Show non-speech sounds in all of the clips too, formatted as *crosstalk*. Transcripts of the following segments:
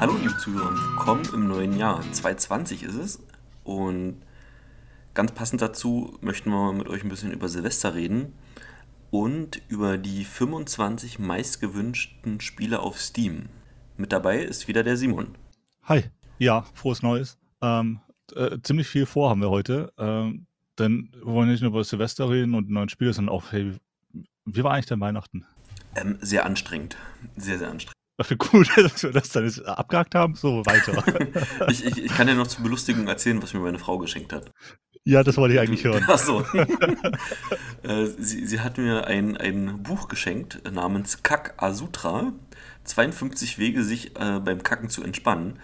Hallo liebe Zuhörer, willkommen im neuen Jahr. 2020 ist es und ganz passend dazu möchten wir mit euch ein bisschen über Silvester reden und über die 25 meistgewünschten Spiele auf Steam. Mit dabei ist wieder der Simon. Hi, ja, frohes Neues. Ähm, äh, ziemlich viel vor haben wir heute, ähm, denn wir wollen nicht nur über Silvester reden und neuen Spiele, sondern auch, hey, wie war eigentlich dein Weihnachten? Ähm, sehr anstrengend. Sehr, sehr anstrengend. Cool, *laughs* dass wir das dann jetzt abgehakt haben. So, weiter. *laughs* ich, ich, ich kann dir noch zur Belustigung erzählen, was mir meine Frau geschenkt hat. Ja, das wollte ich eigentlich hören. *laughs* Ach so. Äh, sie, sie hat mir ein, ein Buch geschenkt namens Kack Asutra. 52 Wege, sich äh, beim Kacken zu entspannen.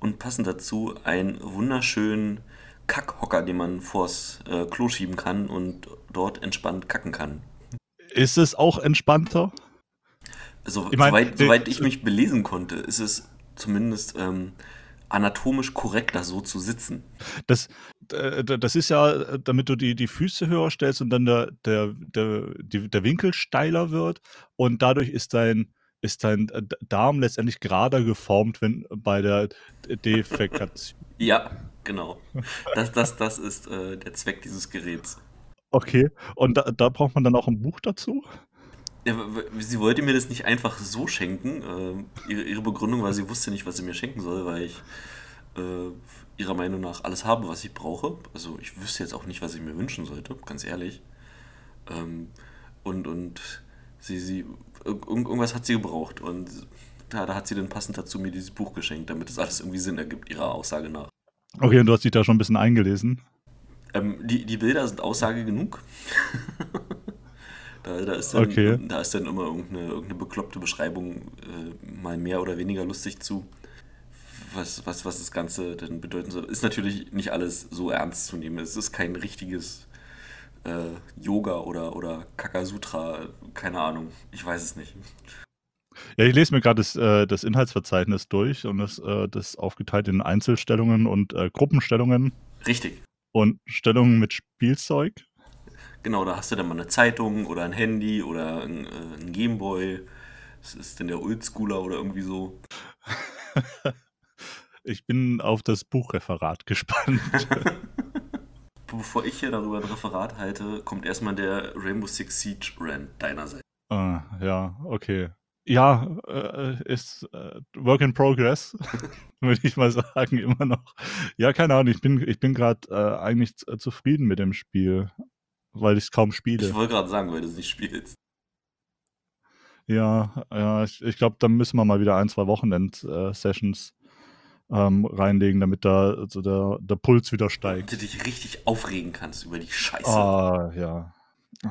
Und passend dazu einen wunderschönen Kackhocker, den man vors äh, Klo schieben kann und dort entspannt kacken kann. Ist es auch entspannter? So, ich mein, soweit, soweit ich mich belesen konnte, ist es zumindest ähm, anatomisch korrekter, so zu sitzen. Das, das ist ja, damit du die, die Füße höher stellst und dann der, der, der, der Winkel steiler wird und dadurch ist dein, ist dein Darm letztendlich gerader geformt, wenn bei der Defekation. *laughs* ja, genau. Das, das, das ist äh, der Zweck dieses Geräts. Okay, und da, da braucht man dann auch ein Buch dazu? Ja, sie wollte mir das nicht einfach so schenken. Äh, ihre, Begründung war, sie wusste nicht, was sie mir schenken soll, weil ich äh, ihrer Meinung nach alles habe, was ich brauche. Also ich wüsste jetzt auch nicht, was ich mir wünschen sollte, ganz ehrlich. Ähm, und und sie, sie, irgendwas hat sie gebraucht und da, da hat sie dann passend dazu mir dieses Buch geschenkt, damit es alles irgendwie Sinn ergibt, ihrer Aussage nach. Okay, und du hast dich da schon ein bisschen eingelesen? Ähm, die, die Bilder sind Aussage genug. *laughs* Da, da, ist dann, okay. da ist dann immer irgendeine, irgendeine bekloppte Beschreibung äh, mal mehr oder weniger lustig zu, was, was, was das Ganze dann bedeuten soll. Ist natürlich nicht alles so ernst zu nehmen. Es ist kein richtiges äh, Yoga oder, oder Kakasutra, keine Ahnung. Ich weiß es nicht. Ja, ich lese mir gerade das, äh, das Inhaltsverzeichnis durch und das, äh, das ist aufgeteilt in Einzelstellungen und äh, Gruppenstellungen. Richtig. Und Stellungen mit Spielzeug. Genau, da hast du dann mal eine Zeitung oder ein Handy oder ein, äh, ein Gameboy. Das ist denn der Oldschooler oder irgendwie so. *laughs* ich bin auf das Buchreferat *laughs* gespannt. *laughs* Bevor ich hier darüber ein Referat halte, kommt erstmal der Rainbow Six Siege Rant deinerseits. Ah, ja, okay. Ja, äh, ist äh, Work in Progress, würde ich mal sagen, immer noch. Ja, keine Ahnung, ich bin, ich bin gerade äh, eigentlich zufrieden mit dem Spiel weil ich es kaum spiele. Ich wollte gerade sagen, weil du es nicht spielst. Ja, ja, ich, ich glaube, da müssen wir mal wieder ein, zwei Wochenend-Sessions ähm, reinlegen, damit da also der, der Puls wieder steigt. Damit du dich richtig aufregen kannst über die Scheiße. Ah, ja.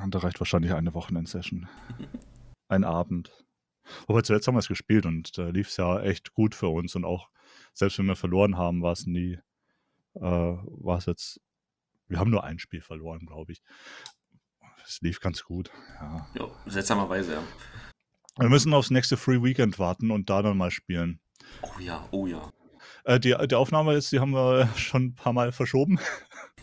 Da reicht wahrscheinlich eine Wochenend-Session. *laughs* ein Abend. Wobei zuletzt haben wir es gespielt und da lief es ja echt gut für uns und auch selbst wenn wir verloren haben, war es nie, äh, war es jetzt wir haben nur ein Spiel verloren, glaube ich. Es lief ganz gut. Ja. ja, seltsamerweise, ja. Wir müssen aufs nächste Free Weekend warten und da dann mal spielen. Oh ja, oh ja. Äh, die, die Aufnahme ist, die haben wir *laughs* schon ein paar Mal verschoben.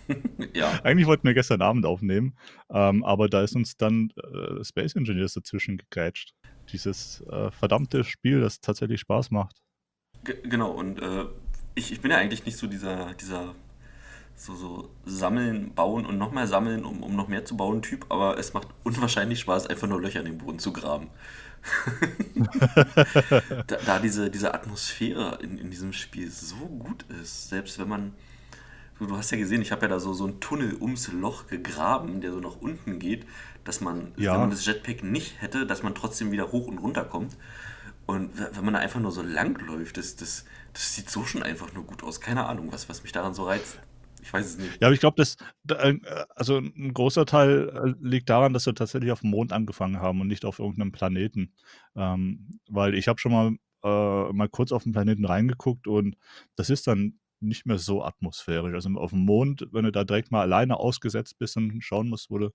*laughs* ja. Eigentlich wollten wir gestern Abend aufnehmen, ähm, aber da ist uns dann äh, Space Engineers dazwischen gegrätscht. Dieses äh, verdammte Spiel, das tatsächlich Spaß macht. G genau, und äh, ich, ich bin ja eigentlich nicht so dieser, dieser so, so sammeln, bauen und nochmal sammeln, um, um noch mehr zu bauen Typ, aber es macht unwahrscheinlich Spaß, einfach nur Löcher in den Boden zu graben. *laughs* da, da, diese, diese Atmosphäre in, in diesem Spiel so gut ist, selbst wenn man, du, du hast ja gesehen, ich habe ja da so, so einen Tunnel ums Loch gegraben, der so nach unten geht, dass man, ja. wenn man das Jetpack nicht hätte, dass man trotzdem wieder hoch und runter kommt. Und wenn man da einfach nur so lang läuft, das, das, das sieht so schon einfach nur gut aus. Keine Ahnung, was, was mich daran so reizt. Ich weiß es nicht. Ja, aber ich glaube, dass äh, also ein großer Teil äh, liegt daran, dass wir tatsächlich auf dem Mond angefangen haben und nicht auf irgendeinem Planeten. Ähm, weil ich habe schon mal, äh, mal kurz auf den Planeten reingeguckt und das ist dann nicht mehr so atmosphärisch. Also auf dem Mond, wenn du da direkt mal alleine ausgesetzt bist und schauen musst, wo du,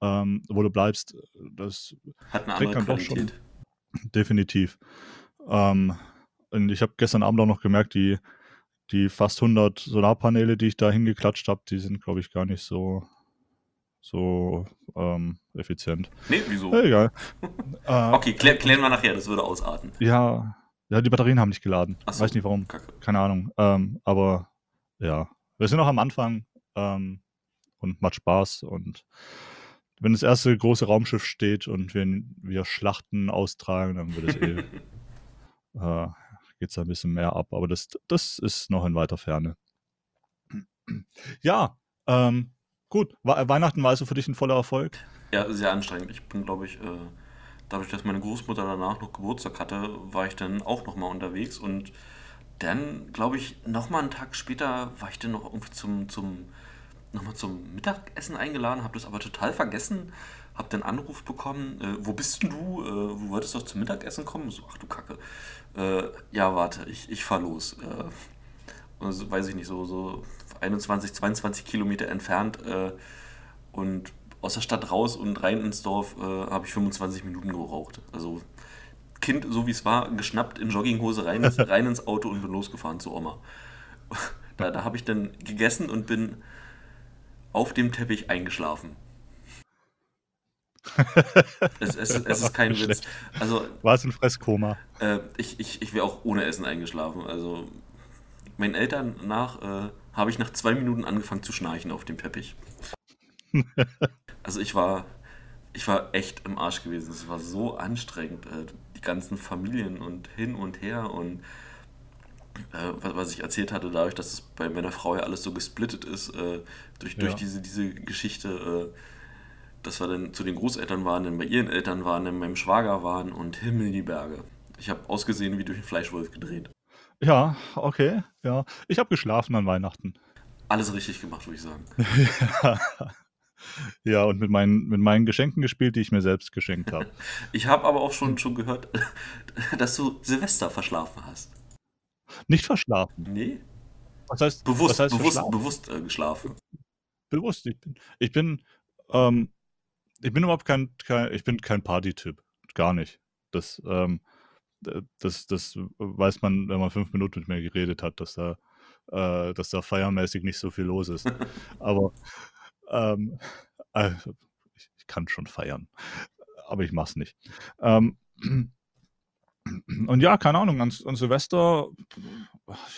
ähm, wo du bleibst, das hat eine andere Qualität. Definitiv. Ähm, und ich habe gestern Abend auch noch gemerkt, die die fast 100 Solarpaneele, die ich da hingeklatscht habe, die sind, glaube ich, gar nicht so, so ähm, effizient. Nee, wieso? Ja, egal. äh, *laughs* okay, klär, klären wir nachher, das würde ausarten. Ja, Ja, die Batterien haben nicht geladen. Ach so, Weiß nicht warum. Kacke. Keine Ahnung. Ähm, aber ja, wir sind noch am Anfang ähm, und macht Spaß. Und wenn das erste große Raumschiff steht und wir, wir Schlachten austragen, dann wird es eh, *laughs* äh, geht es ein bisschen mehr ab. Aber das, das ist noch in weiter Ferne. Ja, ähm, gut. We Weihnachten war also für dich ein voller Erfolg. Ja, sehr anstrengend. Ich bin, glaube ich, äh, dadurch, dass meine Großmutter danach noch Geburtstag hatte, war ich dann auch nochmal unterwegs und dann, glaube ich, nochmal einen Tag später war ich dann noch irgendwie zum, zum, nochmal zum Mittagessen eingeladen, habe das aber total vergessen, habe den Anruf bekommen, äh, wo bist denn du? Äh, du wolltest doch zum Mittagessen kommen? So, ach du Kacke. Äh, ja, warte, ich, ich fahr los. Äh, und so, weiß ich nicht, so, so 21, 22 Kilometer entfernt äh, und aus der Stadt raus und rein ins Dorf äh, habe ich 25 Minuten geraucht. Also Kind, so wie es war, geschnappt in Jogginghose rein, ins- *laughs* rein ins Auto und bin losgefahren zu Oma. *laughs* Da, da habe ich dann gegessen und bin auf dem Teppich eingeschlafen. Es, es, es ist kein *laughs* Witz. Also War es ein Fresskoma? äh, ich, ich, ich wäre auch ohne Essen eingeschlafen. Also meinen Eltern nach äh, habe ich nach zwei Minuten angefangen zu schnarchen auf dem Teppich. Also ich war, ich war echt im Arsch gewesen. Es war so anstrengend. Äh, die ganzen Familien und hin und her und äh, was, was ich erzählt hatte, dadurch, dass es bei meiner Frau ja alles so gesplittet ist, äh, durch, durch Ja. diese, diese Geschichte, äh, dass wir dann zu den Großeltern waren, dann bei ihren Eltern waren, dann beim Schwager waren und Himmel die Berge. Ich habe ausgesehen wie durch einen Fleischwolf gedreht. Ja, okay. Ja. Ich habe geschlafen an Weihnachten. Alles richtig gemacht, würde ich sagen. *laughs* ja, und mit meinen, mit meinen Geschenken gespielt, die ich mir selbst geschenkt habe. *laughs* Ich habe aber auch schon, schon gehört, *laughs* dass du Silvester verschlafen hast. Nicht verschlafen. Nee? Was heißt Bewusst, was heißt bewusst, bewusst äh, geschlafen. Bewusst. Ich bin, ich bin, ähm, ich bin überhaupt kein, kein ich bin kein Partytyp. Gar nicht. Das, ähm, das, das weiß man, wenn man fünf Minuten mit mir geredet hat, dass da, äh, dass da feiermäßig nicht so viel los ist. *laughs* Aber ähm, also, ich, ich kann schon feiern, aber ich mach's nicht. Ähm, und ja, keine Ahnung, an, an Silvester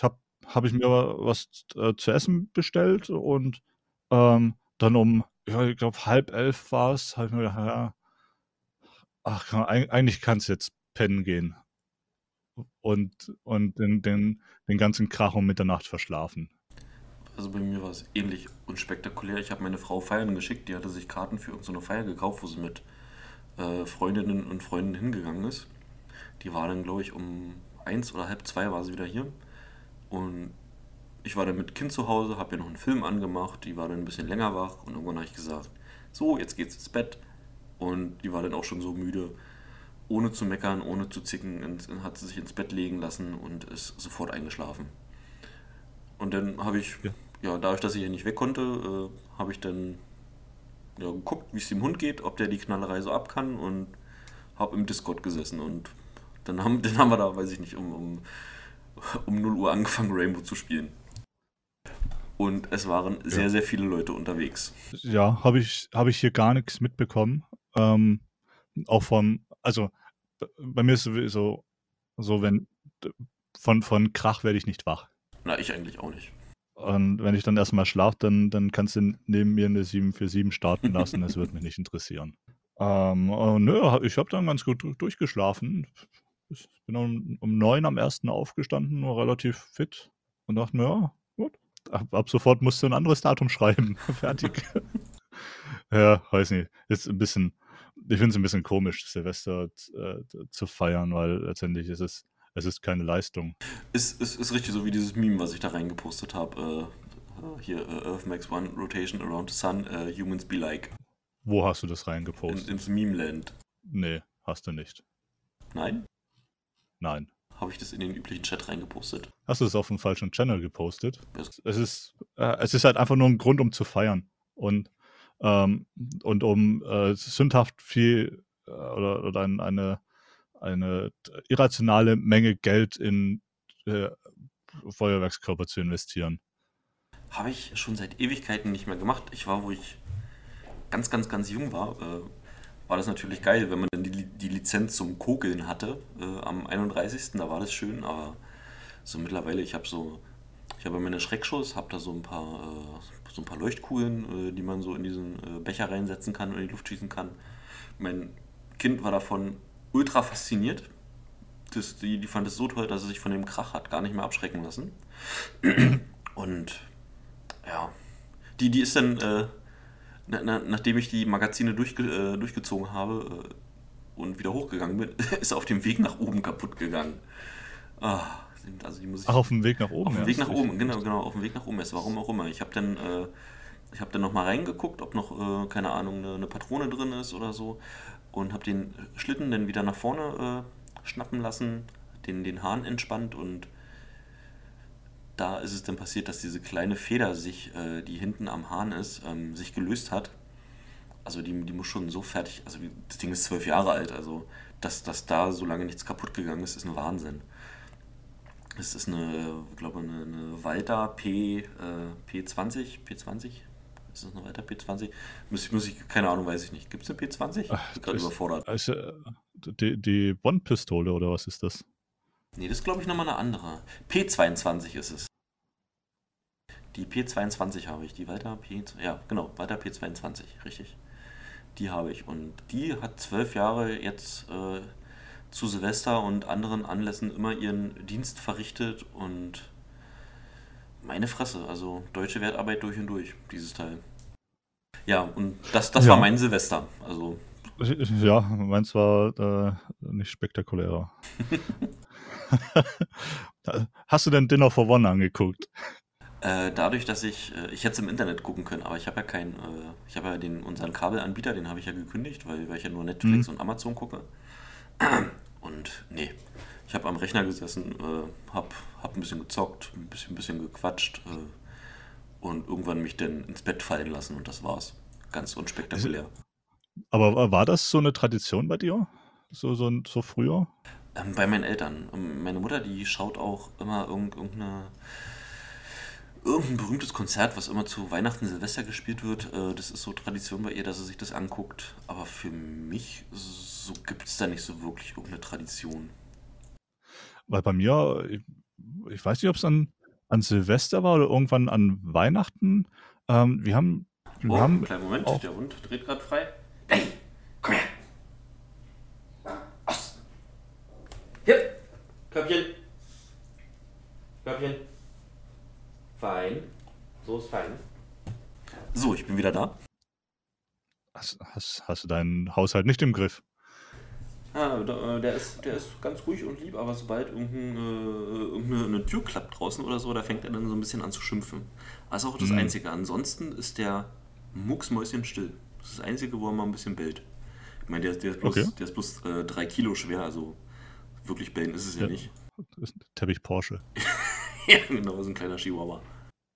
habe habe ich mir was äh, zu essen bestellt und ähm, dann um, ja, ich glaube, halb elf war es, habe ich mir gedacht, ja, ach, kann, eig- eigentlich kann es jetzt pennen gehen. Und, und den, den, den ganzen Krach um Mitternacht verschlafen. Also bei mir war es ähnlich unspektakulär. Ich habe meine Frau feiern geschickt, die hatte sich Karten für irgendeine Feier gekauft, wo sie mit äh, Freundinnen und Freunden hingegangen ist. Die war dann, glaube ich, um eins oder halb zwei war sie wieder hier. Und ich war dann mit Kind zu Hause, habe ihr noch einen Film angemacht, die war dann ein bisschen länger wach und irgendwann habe ich gesagt, so, jetzt geht's ins Bett. Und die war dann auch schon so müde, ohne zu meckern, ohne zu zicken, hat sie sich ins Bett legen lassen und ist sofort eingeschlafen. Und dann habe ich, Ja. ja, dadurch, dass ich ja nicht weg konnte, äh, habe ich dann ja, geguckt, wie es dem Hund geht, ob der die Knallerei so ab kann und habe im Discord gesessen und dann haben, *laughs* dann haben wir da, weiß ich nicht, um, um, um 0 Uhr angefangen, Rainbow zu spielen. Und es waren sehr, sehr viele Leute unterwegs. Ja, habe ich, hab ich hier gar nichts mitbekommen. Ähm, auch vom, also bei mir ist es sowieso so, wenn von, von Krach werde ich nicht wach. Na, ich eigentlich auch nicht. Und wenn ich dann erstmal schlafe, dann, dann kannst du neben mir eine 747 starten lassen. Das wird mich nicht interessieren. *laughs* Ähm, äh, nö, ich habe dann ganz gut du- durchgeschlafen. Ich bin um, um neun am ersten aufgestanden, war relativ fit und dachte mir, ja, Ab, ab sofort musst du ein anderes Datum schreiben. *laughs* Fertig. ja, weiß nicht. Ist ein bisschen, ich finde es ein bisschen komisch, Silvester äh, zu feiern, weil letztendlich ist es, es ist keine Leistung. Ist, ist, ist richtig so wie dieses Meme, was ich da reingepostet habe. Äh, hier, äh, Earth makes one rotation around the sun, äh, humans be like. Wo hast du das In, reingepostet? ins Meme-Land. Nee, hast du nicht. Nein? Nein. Habe ich das in den üblichen Chat reingepostet? Hast du es auf dem falschen Channel gepostet? Das- Es ist, äh, es ist halt einfach nur ein Grund, um zu feiern. Und, ähm, und um äh, sündhaft viel äh, oder, oder ein, eine, eine irrationale Menge Geld in äh, Feuerwerkskörper zu investieren. Habe ich schon seit Ewigkeiten nicht mehr gemacht. Ich war, wo ich ganz, ganz, ganz jung war, äh, war das natürlich geil, wenn man dann die, die Lizenz zum Kokeln hatte äh, am 31. Da war das schön, aber so mittlerweile, ich habe so, ich habe meine Schreckschuss, habe da so ein paar, äh, so ein paar Leuchtkugeln, äh, die man so in diesen äh, Becher reinsetzen kann und in die Luft schießen kann. Mein Kind war davon ultra fasziniert. Das, die, die fand es so toll, dass er sich von dem Krach hat gar nicht mehr abschrecken lassen. Und ja, die, die ist dann, äh, na, na, nachdem ich die Magazine durchge, äh, durchgezogen habe äh, und wieder hochgegangen bin, *laughs* ist auf dem Weg nach oben kaputt gegangen. Ah, also die muss ich, Ach, auf dem Weg nach oben? Auf dem ja, Weg nach oben, genau, genau, auf dem Weg nach oben ist, warum auch immer. Ich habe dann, äh, ich habe dann nochmal reingeguckt, ob noch, äh, keine Ahnung, eine, eine, Patrone drin ist oder so und habe den Schlitten dann wieder nach vorne äh, schnappen lassen, den, den Hahn entspannt und da ist es dann passiert, dass diese kleine Feder sich, äh, die hinten am Hahn ist, ähm, sich gelöst hat. Also die, die muss schon so fertig, also das Ding ist zwölf Jahre alt, also dass, dass da so lange nichts kaputt gegangen ist, ist ein Wahnsinn. Es ist eine, ich glaube, eine, eine Walter P, äh, P20, P20, ist das eine Walter P20? Muss muss ich, keine Ahnung, weiß ich nicht. Gibt es eine P20? Ach, ich bin gerade überfordert. Also, die, die Bond-Pistole oder was ist das? Nee, das ist glaube ich nochmal eine andere. P22 ist es. Die P22 habe ich, die Walter P, ja genau, Walter P22, richtig. Die habe ich und die hat zwölf Jahre jetzt äh, zu Silvester und anderen Anlässen immer ihren Dienst verrichtet und meine Fresse, also deutsche Wertarbeit durch und durch, dieses Teil. Ja, und das, das ja. war mein Silvester, also. Ja, meins war äh, nicht spektakulärer. *laughs* *laughs* Hast du denn Dinner for One angeguckt? Äh, dadurch, dass ich, äh, ich hätte es im Internet gucken können, aber ich habe ja keinen, äh, ich habe ja den, unseren Kabelanbieter, den habe ich ja gekündigt, weil, weil ich ja nur Netflix mhm. und Amazon gucke. *clears throat* Und nee, ich habe am Rechner gesessen, äh, habe hab ein bisschen gezockt, ein bisschen, ein bisschen gequatscht äh, und irgendwann mich dann ins Bett fallen lassen und das war's. Ganz unspektakulär. Aber war das so eine Tradition bei dir? So, so, so früher? Ähm, bei meinen Eltern. Ähm, meine Mutter, die schaut auch immer irgendeine irgendein berühmtes Konzert, was immer zu Weihnachten, Silvester gespielt wird. Äh, das ist so Tradition bei ihr, dass sie sich das anguckt. Aber für mich so gibt es da nicht so wirklich irgendeine Tradition. Weil bei mir, ich, ich weiß nicht, ob es an, an Silvester war oder irgendwann an Weihnachten. Ähm, wir haben. Wir oh, haben kleinen Moment, der Hund dreht gerade frei. Hey, komm her! Hier, Köpfchen. Köpfchen. Fein. So ist fein. So, ich bin wieder da. Hast, hast, hast du deinen Haushalt nicht im Griff? Ja, äh, der ist, der ist ganz ruhig und lieb, aber sobald irgendeine, äh, irgendeine Tür klappt draußen oder so, da fängt er dann so ein bisschen an zu schimpfen. Das ist auch das mhm. Einzige. Ansonsten ist der Mucksmäuschen still. Das ist das Einzige, wo er mal ein bisschen bellt. Ich meine, der, der ist bloß, okay. der ist bloß äh, drei Kilo schwer, also wirklich bellen ist es ja, ja nicht. Das ist ein Teppich Porsche. *laughs* ja, genau, das ist ein kleiner Chihuahua.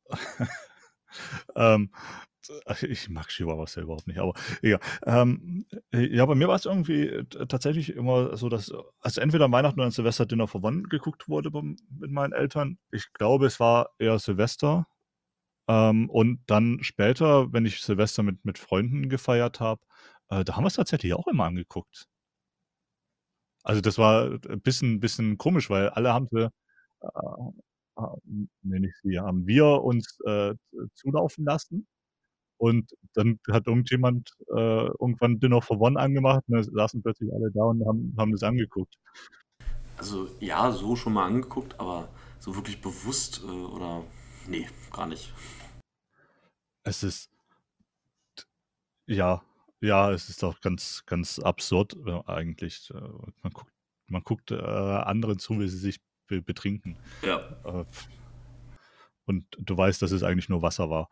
*laughs* ähm, ich mag Chihuahuas ja überhaupt nicht, aber egal. Ähm, ja, bei mir war es irgendwie tatsächlich immer so, dass also entweder an Weihnachten oder an Silvester Dinner for One geguckt wurde mit meinen Eltern. Ich glaube, es war eher Silvester. Ähm, und dann später, wenn ich Silvester mit, mit Freunden gefeiert habe, äh, da haben wir es tatsächlich auch immer angeguckt. Also das war ein bisschen, bisschen komisch, weil alle haben sie, äh, äh, nee, nicht sie, haben wir uns äh, zulaufen lassen. Und dann hat irgendjemand äh, irgendwann Dinner for One angemacht und dann saßen plötzlich alle da und haben, haben das angeguckt. Also ja, so schon mal angeguckt, aber so wirklich bewusst äh, oder nee, gar nicht. Es ist ja, ja, es ist doch ganz, ganz absurd äh, eigentlich. Äh, man guckt, man guckt äh, anderen zu, wie sie sich be betrinken. Ja. Äh, und du weißt, dass es eigentlich nur Wasser war.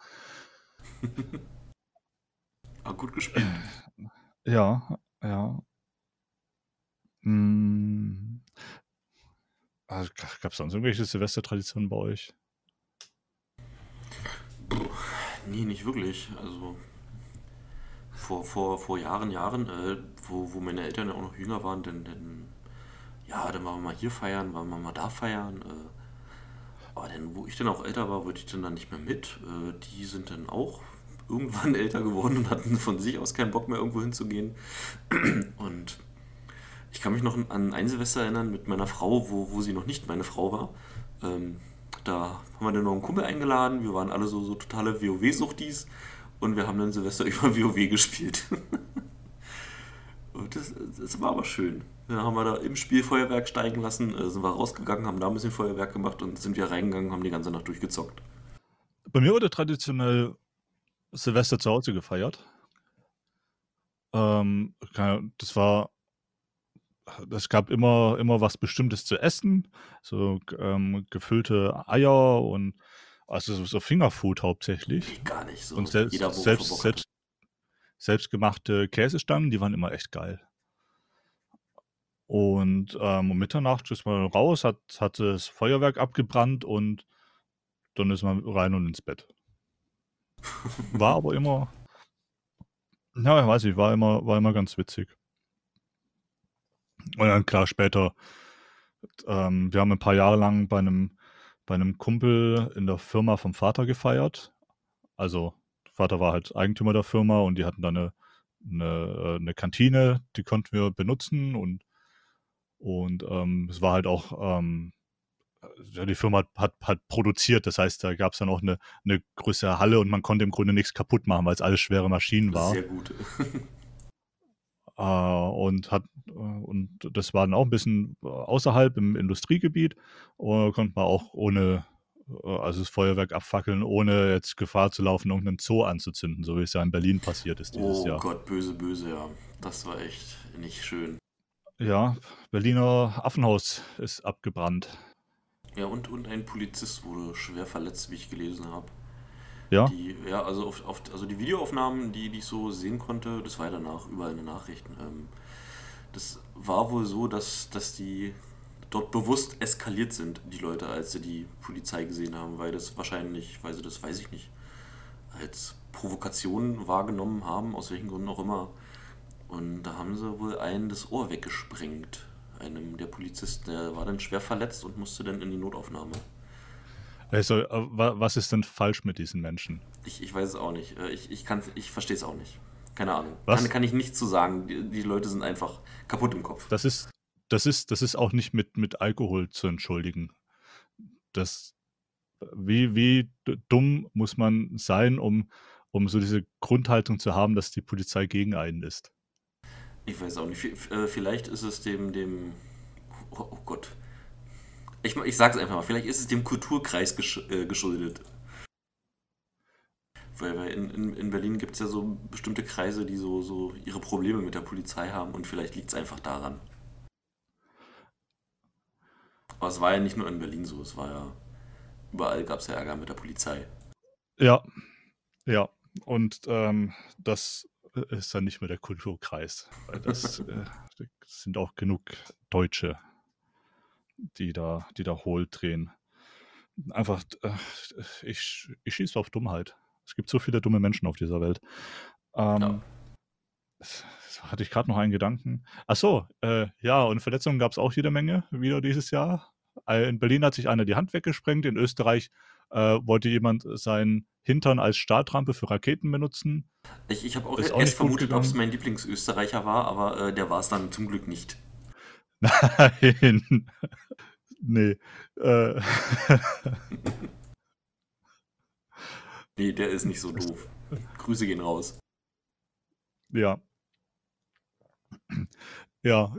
ah, gut gespielt. Ja, ja. Hm. Also, Gab es sonst irgendwelche Silvestertraditionen bei euch? Puh, nee, nicht wirklich. Also vor, vor, vor Jahren, Jahren, äh, wo, wo meine Eltern ja auch noch jünger waren, dann, dann, ja, dann waren wir mal hier feiern, waren wir mal da feiern. Äh, aber dann, wo ich dann auch älter war, wollte ich dann, dann nicht mehr mit. Äh, die sind dann auch irgendwann *laughs* älter geworden und hatten von sich aus keinen Bock mehr irgendwo hinzugehen. *clears throat* Und ich kann mich noch an ein Silvester erinnern mit meiner Frau, wo, wo sie noch nicht meine Frau war. Ähm, da haben wir dann noch einen Kumpel eingeladen. Wir waren alle so, so totale WoW-Suchtis und wir haben dann Silvester *laughs* über WoW gespielt. das, das, war aber schön. Dann haben wir da im Spiel Feuerwerk steigen lassen, äh, sind wir rausgegangen, haben da ein bisschen Feuerwerk gemacht und sind wir reingegangen, haben die ganze Nacht durchgezockt. Bei mir wurde traditionell Silvester zu Hause gefeiert. Ähm, das war, es gab immer, immer was Bestimmtes zu essen, so ähm, gefüllte Eier und also so Fingerfood hauptsächlich. Gar nicht so. Und selbst, selbst, selbst, selbstgemachte Käsestangen, die waren immer echt geil. Und ähm, um Mitternacht ist man raus, hat, hat das Feuerwerk abgebrannt und dann ist man rein und ins Bett. *laughs* War aber immer, ja, ich weiß nicht, war immer, war immer ganz witzig. Und dann klar, später, ähm, wir haben ein paar Jahre lang bei einem, bei einem Kumpel in der Firma vom Vater gefeiert. Also, Vater war halt Eigentümer der Firma und die hatten dann eine, eine, eine Kantine, die konnten wir benutzen und, und ähm, es war halt auch ähm, die Firma hat, hat, produziert. Das heißt, da gab es dann auch eine, eine größere Halle und man konnte im Grunde nichts kaputt machen, weil es alles schwere Maschinen war. Sehr gut. *laughs* äh, und hat und das war dann auch ein bisschen außerhalb im Industriegebiet und konnte man auch ohne äh, also das Feuerwerk abfackeln, ohne jetzt Gefahr zu laufen, irgendeinen Zoo anzuzünden, so wie es ja in Berlin passiert ist dieses oh Jahr. Oh Gott, böse, böse, ja. Das war echt nicht schön. Ja, Berliner Affenhaus ist abgebrannt. Ja, und, und ein Polizist wurde schwer verletzt, wie ich gelesen habe. Ja? Die, ja, also, auf, auf, also die Videoaufnahmen, die, die ich so sehen konnte, das war ja danach überall in den Nachrichten. Ähm, das war wohl so, dass, dass die dort bewusst eskaliert sind, die Leute, als sie die Polizei gesehen haben, weil das wahrscheinlich, weil sie das, weiß ich nicht, als Provokation wahrgenommen haben, aus welchen Gründen auch immer. Und da haben sie wohl einen das Ohr weggesprengt einem der Polizisten. Der war dann schwer verletzt und musste dann in die Notaufnahme. Also, äh, was ist denn falsch mit diesen Menschen? Ich, ich weiß es auch nicht. Äh, ich, ich, ich verstehe es auch nicht. Keine Ahnung. Was? Kann, kann ich nichts zu sagen. Die, die, Leute sind einfach kaputt im Kopf. Das ist, das ist, das ist auch nicht mit, mit Alkohol zu entschuldigen. Das, wie, wie dumm muss man sein, um, um so diese Grundhaltung zu haben, dass die Polizei gegen einen ist? Ich weiß auch nicht. Äh, vielleicht ist es dem, dem, oh, oh Gott. Ich, ich sag's einfach mal, vielleicht ist es dem Kulturkreis gesch äh, geschuldet. Weil, weil in, in, in Berlin gibt es ja so bestimmte Kreise, die so, so ihre Probleme mit der Polizei haben und vielleicht liegt es einfach daran. Aber es war ja nicht nur in Berlin so, es war ja überall gab es ja Ärger mit der Polizei. Ja, ja. Und ähm, das ist dann nicht mehr der Kulturkreis. Weil das äh, *laughs* sind auch genug Deutsche, die da, die da hohl drehen. Einfach, äh, ich, ich schieße auf Dummheit. Es gibt so viele dumme Menschen auf dieser Welt. Ähm, ja. hatte ich gerade noch einen Gedanken. Ach so, äh, ja, und Verletzungen gab es auch jede Menge wieder dieses Jahr. Äh, in Berlin hat sich einer die Hand weggesprengt. In Österreich äh, wollte jemand seinen Hintern als Startrampe für Raketen benutzen. Ich, ich habe auch, auch erst vermutet, ob es mein Lieblingsösterreicher war, aber äh, der war es dann zum Glück nicht. Nein. nee. Äh. nee, der ist nicht so doof. Grüße gehen raus. Ja. Ja.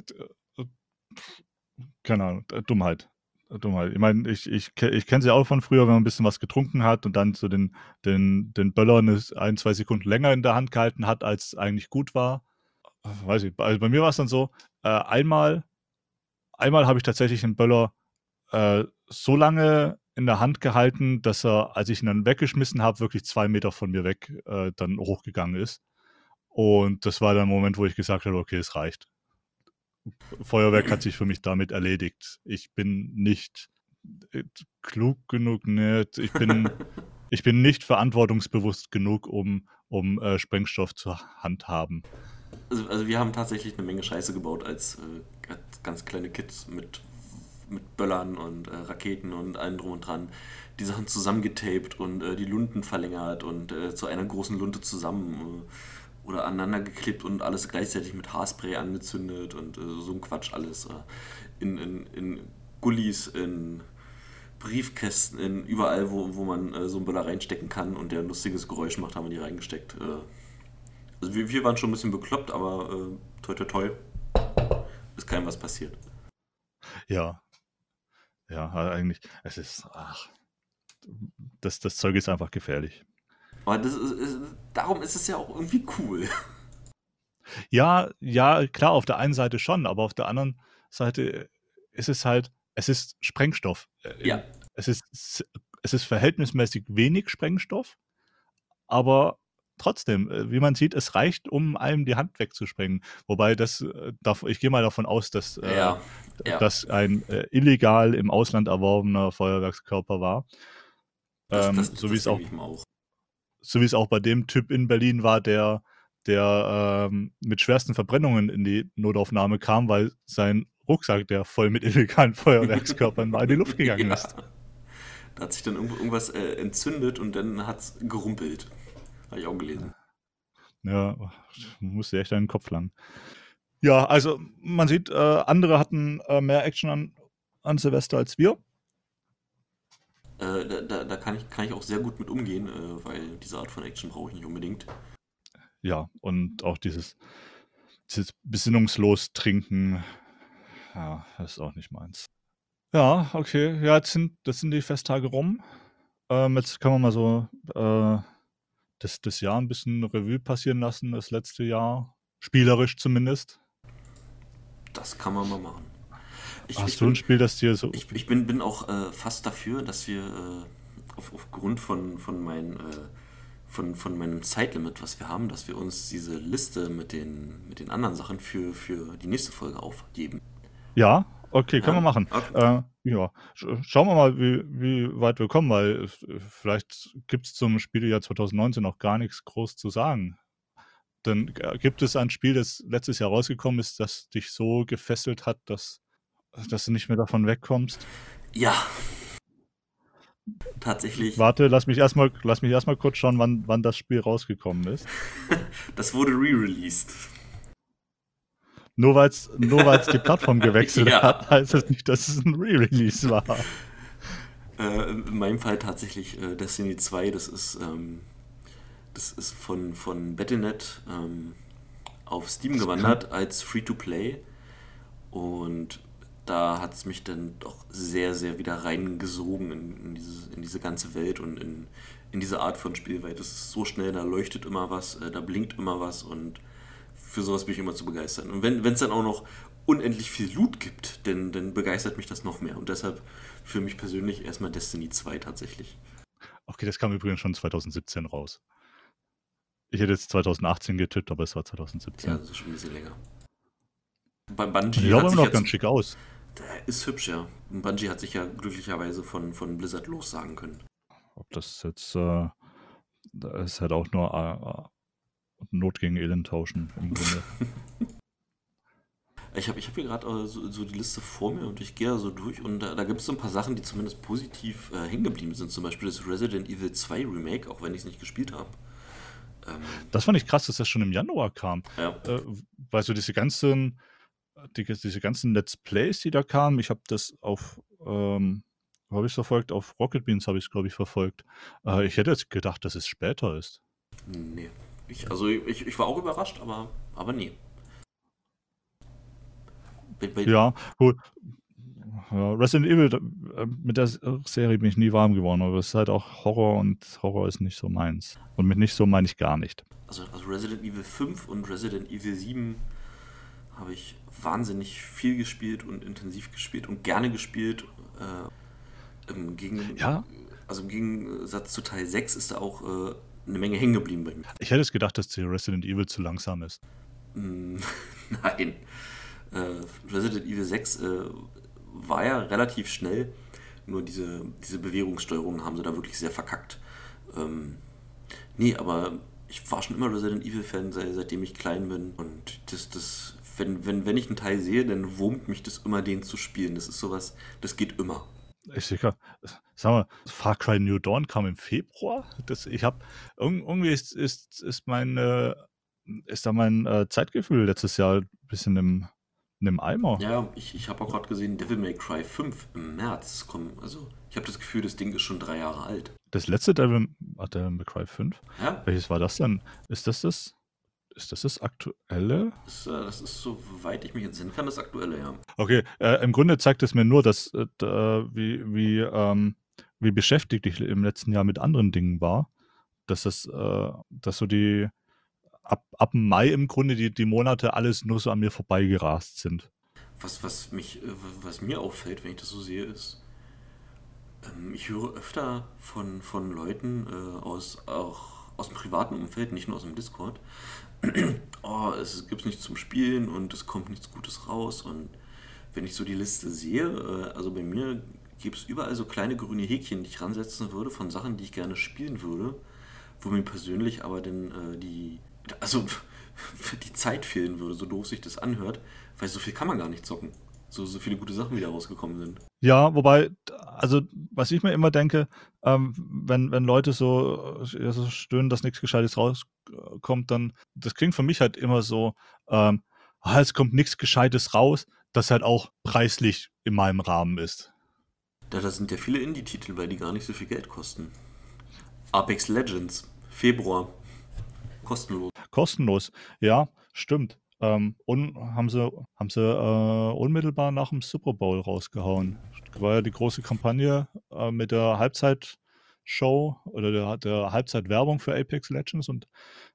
Keine Ahnung. Dummheit. Dummheit. Ich meine, ich, ich, ich kenne sie auch von früher, wenn man ein bisschen was getrunken hat und dann so den, den, den Böller eine, ein, zwei Sekunden länger in der Hand gehalten hat, als eigentlich gut war. Weiß ich. Also bei mir war es dann so, äh, einmal, einmal habe ich tatsächlich den Böller äh, so lange in der Hand gehalten, dass er, als ich ihn dann weggeschmissen habe, wirklich zwei Meter von mir weg äh, dann hochgegangen ist. Und das war der Moment, wo ich gesagt habe, okay, es reicht. Feuerwerk hat sich für mich damit erledigt. Ich bin nicht äh, klug genug, nicht. Ich bin, *laughs* ich bin nicht verantwortungsbewusst genug, um, um äh, Sprengstoff zu handhaben. Also, also, wir haben tatsächlich eine Menge Scheiße gebaut als, äh, ganz kleine Kids mit mit Böllern und äh, Raketen und allem drum und dran die Sachen zusammengetaped und äh, die Lunden verlängert und äh, zu einer großen Lunte zusammen äh, oder aneinander geklebt und alles gleichzeitig mit Haarspray angezündet und äh, so ein Quatsch alles. In, in, in Gullis, in Briefkästen, in überall, wo, wo man so einen Böller reinstecken kann und der ein lustiges Geräusch macht, haben wir die reingesteckt. Also wir, wir waren schon ein bisschen bekloppt, aber toi toi toi ist keinem was passiert. Ja. Ja, eigentlich, es ist, ach, das, das Zeug ist einfach gefährlich. Aber ist, ist, darum ist es ja auch irgendwie cool. Ja, ja, klar, auf der einen Seite schon, aber auf der anderen Seite ist es halt, es ist Sprengstoff. Ja. Es ist, es ist verhältnismäßig wenig Sprengstoff, aber trotzdem, äh, wie man sieht, es reicht, um einem die Hand wegzusprengen. Wobei das, äh, ich gehe mal davon aus, dass äh, ja, ja. das ein illegal im Ausland erworbener Feuerwerkskörper war. Das, ähm, das, so wie es auch, auch, so wie es auch bei dem Typ in Berlin war, der, der ähm, mit schwersten Verbrennungen in die Notaufnahme kam, weil sein Rucksack, der voll mit illegalen *laughs* Feuerwerkskörpern war, in die Luft *laughs* gegangen ja. ist. Da hat sich dann irgendwas äh, entzündet und dann hat es gerumpelt. Habe ich auch gelesen. Ja, musste echt einen Kopf lang. Ja, also man sieht, äh, andere hatten äh, mehr Action an, an Silvester als wir. Äh, da, da, da, kann, ich, kann ich auch sehr gut mit umgehen, äh, weil diese Art von Action brauche ich nicht unbedingt. Ja, und auch dieses, dieses besinnungslos trinken, ja, das ist auch nicht meins. Ja, okay, ja, jetzt sind, das sind die Festtage rum. Ähm, jetzt kann man mal so äh, das, das Jahr ein bisschen Revue passieren lassen, das letzte Jahr. Spielerisch zumindest. Das kann man mal machen. Ich, Hast ich du bin, ein Spiel, das dir so. Ich, ich bin, bin auch äh, fast dafür, dass wir äh, auf, aufgrund von, von, mein, äh, von, von meinem Zeitlimit, was wir haben, dass wir uns diese Liste mit den, mit den anderen Sachen für, für die nächste Folge aufgeben. Ja, okay, können ja, wir machen. Okay. Äh, ja, schauen wir mal, wie, wie weit wir kommen, weil vielleicht gibt es zum Spieljahr 2019 noch gar nichts groß zu sagen. Denn äh, gibt es ein Spiel, das letztes Jahr rausgekommen ist, das dich so gefesselt hat, dass dass du nicht mehr davon wegkommst? Ja. Tatsächlich. Warte, lass mich erstmal erst kurz schauen, wann, wann das Spiel rausgekommen ist. *laughs* das wurde re-released. Nur weil es nur weil's die Plattform *laughs* gewechselt ja. hat, heißt das nicht, dass es ein Re-Release war. Äh, in meinem Fall tatsächlich äh, Destiny 2, das ist, ähm, das ist von, von Battle.net ähm, auf Steam gewandert als Free-to-Play. Und da hat es mich dann doch sehr, sehr wieder reingesogen in, in, diese, in diese ganze Welt und in, in diese Art von Spiel, weil das ist so schnell, da leuchtet immer was, äh, da blinkt immer was und für sowas bin ich immer zu begeistern. Und wenn es dann auch noch unendlich viel Loot gibt, dann, dann begeistert mich das noch mehr. Und deshalb für mich persönlich erstmal Destiny 2 tatsächlich. Okay, das kam übrigens schon 2017 raus. Ich hätte jetzt 2018 getippt, aber es war 2017. Ja, das ist schon ein bisschen länger. Beim Bungie Die sieht aber noch ganz schick aus. Der ist hübsch, ja. Bungie hat sich ja glücklicherweise von, von Blizzard lossagen können. Ob das jetzt, äh, ist halt auch nur äh, Not gegen Elend tauschen im Grunde. *laughs* ich habe ich hab hier gerade äh, so, so, die Liste vor mir und ich gehe da so durch und da, da gibt es so ein paar Sachen, die zumindest positiv äh, hängen geblieben sind. Zum Beispiel das Resident Evil 2 Remake, auch wenn ich es nicht gespielt habe. Ähm, das fand ich krass, dass das schon im Januar kam. Ja. Äh, weil so diese ganzen die, diese ganzen Let's Plays, die da kamen, ich habe das auf, ähm, habe ich verfolgt, auf Rocket Beans habe ich es, glaube ich, verfolgt. Äh, ich hätte jetzt gedacht, dass es später ist. Nee. Ich, also ich, ich war auch überrascht, aber, aber nee. Bei, bei ja, gut. Ja, Resident Evil, äh, mit der Serie bin ich nie warm geworden, aber es ist halt auch Horror und Horror ist nicht so meins. Und mit nicht so meine ich gar nicht. Also, also Resident Evil 5 und Resident Evil 7 habe ich wahnsinnig viel gespielt und intensiv gespielt und gerne gespielt. Äh, im Gegen ja. Also im Gegensatz zu Teil 6 ist da auch äh, eine Menge hängen geblieben bei mir. Ich hätte es gedacht, dass Resident Evil zu langsam ist. Mm, *laughs* nein. Äh, Resident Evil 6 äh, war ja relativ schnell, nur diese, diese Bewegungssteuerung haben sie da wirklich sehr verkackt. Ähm, nee, aber ich war schon immer Resident Evil-Fan, seitdem ich klein bin. Und das, das wenn, wenn, wenn ich einen Teil sehe, dann wurmt mich das immer, den zu spielen. Das ist sowas, das geht immer. Ich sicher. Sag mal, Far Cry New Dawn kam im Februar. Das, ich habe irgendwie ist, ist, ist mein äh, ist da mein äh, Zeitgefühl letztes Jahr ein bisschen im, im Eimer. Ja, ich, ich habe auch gerade gesehen, Devil May Cry 5 im März kommen. Also ich habe das Gefühl, das Ding ist schon drei Jahre alt. Das letzte Devil, ach, Devil May Cry 5? Ja? Welches war das denn? Ist das das? Ist das das aktuelle? Das, äh, das ist, soweit ich mich entsinnen kann, das aktuelle, ja. Okay, äh, im Grunde zeigt es mir nur, dass äh, wie, wie, ähm, wie beschäftigt ich im letzten Jahr mit anderen Dingen war. Dass das, äh, dass so die ab, ab Mai im Grunde die, die Monate alles nur so an mir vorbeigerast sind. Was, was mich, äh, was mir auffällt, wenn ich das so sehe, ist, ähm, ich höre öfter von, von Leuten äh, aus, auch aus dem privaten Umfeld, nicht nur aus dem Discord, *clears throat* oh, es gibt nichts zum Spielen und es kommt nichts Gutes raus. Und wenn ich so die Liste sehe, äh, also bei mir gibt es überall so kleine grüne Häkchen, die ich ransetzen würde von Sachen, die ich gerne spielen würde, wo mir persönlich aber dann äh, die, also *laughs* die Zeit fehlen würde, so doof sich das anhört, weil so viel kann man gar nicht zocken so, so viele gute Sachen wieder rausgekommen sind. Ja, wobei, also was ich mir immer denke, ähm, wenn, wenn Leute so, ja, so stöhnen, dass nichts Gescheites rauskommt, dann, das klingt für mich halt immer so, ähm, ah, es kommt nichts Gescheites raus, das halt auch preislich in meinem Rahmen ist. Da, da sind ja viele Indie-Titel bei, die gar nicht so viel Geld kosten. Apex Legends, Februar, kostenlos. Kostenlos, ja, stimmt. Ähm, und haben sie, haben sie äh, unmittelbar nach dem Super Bowl rausgehauen. Das war ja die große Kampagne äh, mit der Halbzeitshow oder der, der Halbzeitwerbung für Apex Legends und,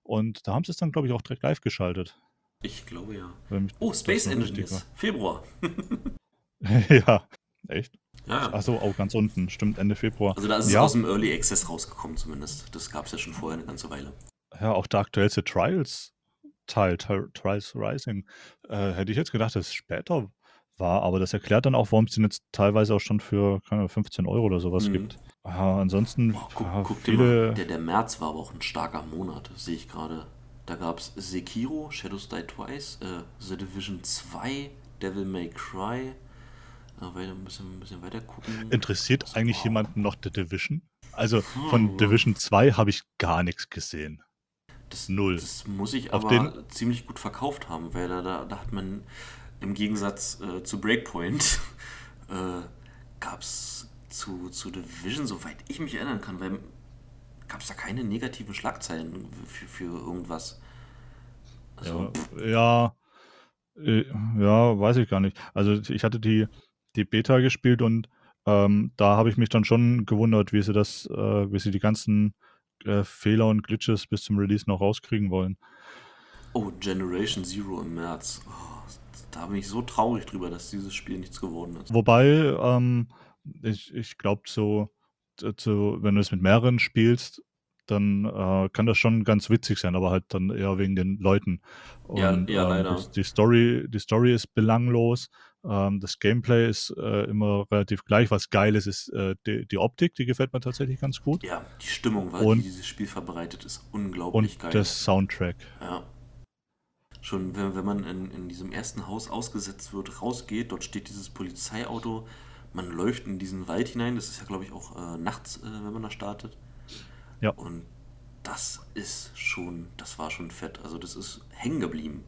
und da haben sie es dann, glaube ich, auch direkt live geschaltet. Ich glaube ja. Oh, Space Engineers, Februar. *laughs* ja, echt? Ja. Achso, auch ganz unten, stimmt, Ende Februar. Also da ist ja. es aus dem Early Access rausgekommen zumindest. Das gab es ja schon vorher eine ganze Weile. Ja, auch der aktuellste Trials Teil, Trials Rising, äh, hätte ich jetzt gedacht, dass es später war, aber das erklärt dann auch, warum es den jetzt teilweise auch schon für keine, 15 Euro oder sowas mhm. gibt. Ja, ansonsten oh, guck, ja, guck viele... Mal, der, der März war aber auch ein starker Monat, sehe ich gerade. Da gab es Sekiro, Shadows Die Twice, äh, The Division 2, Devil May Cry. Äh, ein, bisschen, ein bisschen weiter gucken. Interessiert also, eigentlich wow. jemanden noch The Division? Also von hm. Division 2 habe ich gar nichts gesehen. Das, Null. Das muss ich aber den... ziemlich gut verkauft haben, weil da, da, da hat man im Gegensatz äh, zu Breakpoint *laughs* äh, gab es zu, zu Division, soweit ich mich erinnern kann, weil gab es da keine negativen Schlagzeilen für, für irgendwas. Also, ja, ja, äh, ja, weiß ich gar nicht. Also ich hatte die, die Beta gespielt und ähm, da habe ich mich dann schon gewundert, wie sie das, äh, wie sie die ganzen äh, Fehler und Glitches bis zum Release noch rauskriegen wollen. Oh, Generation Zero im März. Oh, da bin ich so traurig drüber, dass dieses Spiel nichts geworden ist. Wobei, ähm, ich, ich glaube, so, so, wenn du es mit mehreren spielst, dann äh, kann das schon ganz witzig sein, aber halt dann eher wegen den Leuten. Und, ja, ja, ähm, leider. Die Story, die Story ist belanglos. Ähm, das Gameplay ist äh, immer relativ gleich. Was geil ist, ist äh, die, die, Optik, die gefällt mir tatsächlich ganz gut. Ja, die Stimmung, weil und, dieses Spiel verbreitet ist, unglaublich und geil. Und der Soundtrack. Ja. Schon wenn, wenn man in, in diesem ersten Haus ausgesetzt wird, rausgeht, dort steht dieses Polizeiauto, man läuft in diesen Wald hinein, das ist ja glaube ich auch äh, nachts, äh, wenn man da startet. Ja. Und das ist schon, das war schon fett. Also das ist hängen geblieben.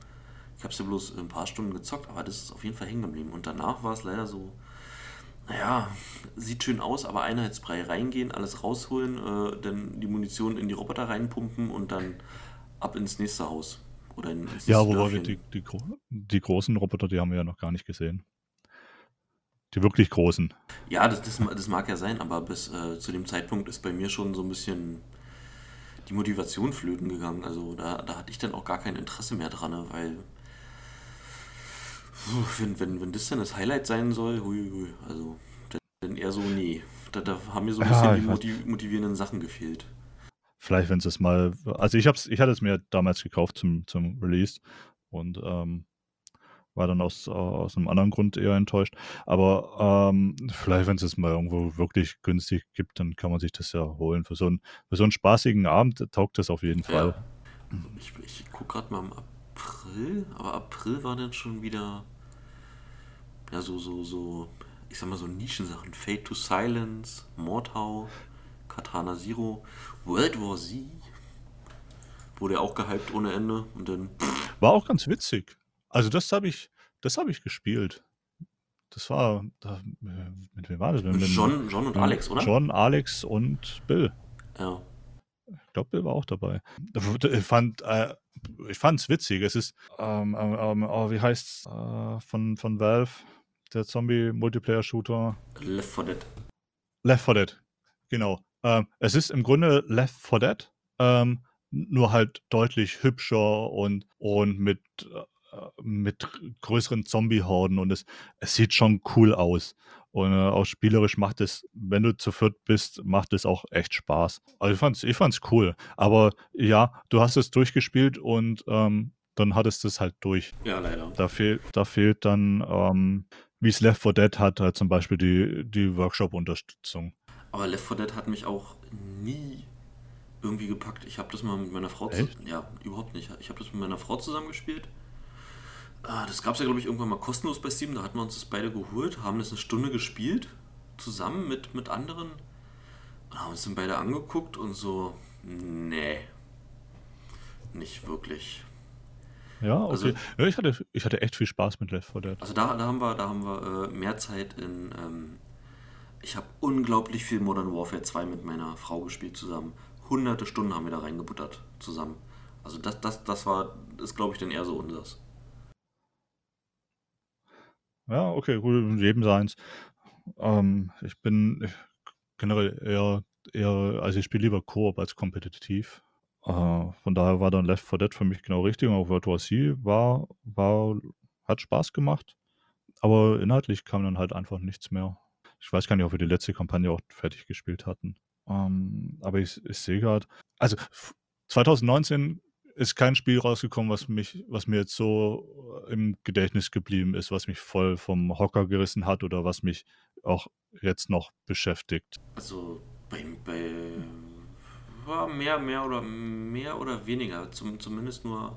Ich habe es ja bloß ein paar Stunden gezockt, aber das ist auf jeden Fall hängen geblieben. Und danach war es leider so, naja, sieht schön aus, aber einheitsbrei reingehen, alles rausholen, äh, dann die Munition in die Roboter reinpumpen und dann ab ins nächste Haus. Oder ins Ja, wobei wir die, die, die großen Roboter, die haben wir ja noch gar nicht gesehen. Die wirklich großen. Ja, das, das, das mag ja sein, aber bis äh, zu dem Zeitpunkt ist bei mir schon so ein bisschen die Motivation flöten gegangen. Also da, da hatte ich dann auch gar kein Interesse mehr dran, weil wenn, wenn, wenn das dann das Highlight sein soll, hui, hui, also dann eher so, nee. Da, da haben mir so ein bisschen ja, die motivierenden Sachen gefehlt. Vielleicht, wenn es mal. Also ich hab's, ich hatte es mir damals gekauft zum, zum Release und ähm, war dann aus, aus einem anderen Grund eher enttäuscht. Aber ähm, vielleicht, wenn es es mal irgendwo wirklich günstig gibt, dann kann man sich das ja holen. Für so, einen, für so einen spaßigen Abend taugt das auf jeden Fall. Ja. Ich, ich gucke gerade mal im April, aber April war dann schon wieder ja so so so ich sag mal so Nischensachen, Fate to Silence, Mordhau, Katana Zero, World War Z wurde auch gehypt ohne Ende und dann war auch ganz witzig. Also das habe ich das habe ich gespielt. Das war da, mit wem war das denn? John, John und Alex, oder? John, Alex und Bill. Ja. Ich glaube, Bill war auch dabei. Ich fand äh, ich fand's witzig. Es ist ähm, ähm, oh, wie heißt's äh, von von Valve der Zombie-Multiplayer-Shooter. Left 4 Dead. Left 4 Dead, genau. Ähm, es ist im Grunde Left 4 Dead, ähm, nur halt deutlich hübscher und, und mit, äh, mit größeren Zombie-Horden und es, es sieht schon cool aus. Und äh, auch spielerisch macht es, wenn du zu viert bist, macht es auch echt Spaß. Also ich fand's, ich fand's cool. Aber ja, du hast es durchgespielt und ähm, dann hattest du es halt durch. Ja, leider. Da, fehl, da fehlt dann ähm, wie es Left 4 Dead hat, halt zum Beispiel die, die Workshop-Unterstützung. Aber Left 4 Dead hat mich auch nie irgendwie gepackt. Ich habe das mal mit meiner Frau zusammen. Ja, überhaupt nicht. Ich habe das mit meiner Frau zusammengespielt. Ah, das gab es ja, glaube ich, irgendwann mal kostenlos bei Steam. Da hatten wir uns das beide geholt, haben das eine Stunde gespielt, zusammen mit, mit anderen. Und haben uns dann beide angeguckt und so, nee, nicht wirklich. Ja, okay. Also, ja, ich, hatte, ich hatte echt viel Spaß mit Left 4 Dead. Also da, da haben wir, da haben wir äh, mehr Zeit in. Ähm, ich habe unglaublich viel Modern Warfare 2 mit meiner Frau gespielt zusammen. Hunderte Stunden haben wir da reingebuttert zusammen. Also das, das, das war, ist glaube ich dann eher so unseres. Ja, okay, gut, jedem seins. Ähm, ich bin generell eher, eher, also ich spiele lieber Koop als kompetitiv. Äh, von daher war dann Left 4 Dead für mich genau richtig. Und auch World C war, war, hat Spaß gemacht. Aber inhaltlich kam dann halt einfach nichts mehr. Ich weiß gar nicht, ob wir die letzte Kampagne auch fertig gespielt hatten. Ähm, aber ich, ich sehe gerade, also 2019 ist kein Spiel rausgekommen, was mich, was mir jetzt so im Gedächtnis geblieben ist, was mich voll vom Hocker gerissen hat oder was mich auch jetzt noch beschäftigt. Also bei, bei war mehr, mehr oder mehr oder weniger, zum, zumindest nur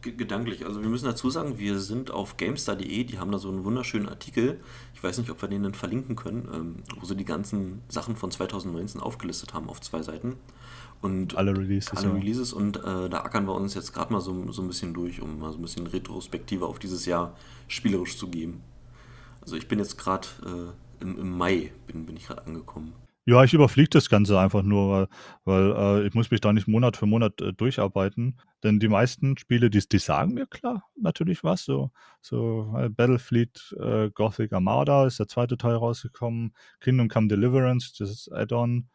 gedanklich. Also wir müssen dazu sagen, wir sind auf GameStar.de, die haben da so einen wunderschönen Artikel. Ich weiß nicht, ob wir den dann verlinken können, ähm, wo sie die ganzen Sachen von 2019 aufgelistet haben auf zwei Seiten. Und alle Releases. Alle Releases und äh, da ackern wir uns jetzt gerade mal so, so ein bisschen durch, um mal so ein bisschen Retrospektive auf dieses Jahr spielerisch zu geben. Also ich bin jetzt gerade äh, im, im Mai bin, bin ich gerade angekommen. Ja, ich überfliege das Ganze einfach nur, weil, weil äh, ich muss mich da nicht Monat für Monat äh, durcharbeiten. Denn die meisten Spiele, die, die sagen mir klar natürlich was. So, so äh, Battlefleet äh, Gothic Armada ist der zweite Teil rausgekommen. Kingdom Come Deliverance, das ist Add-on.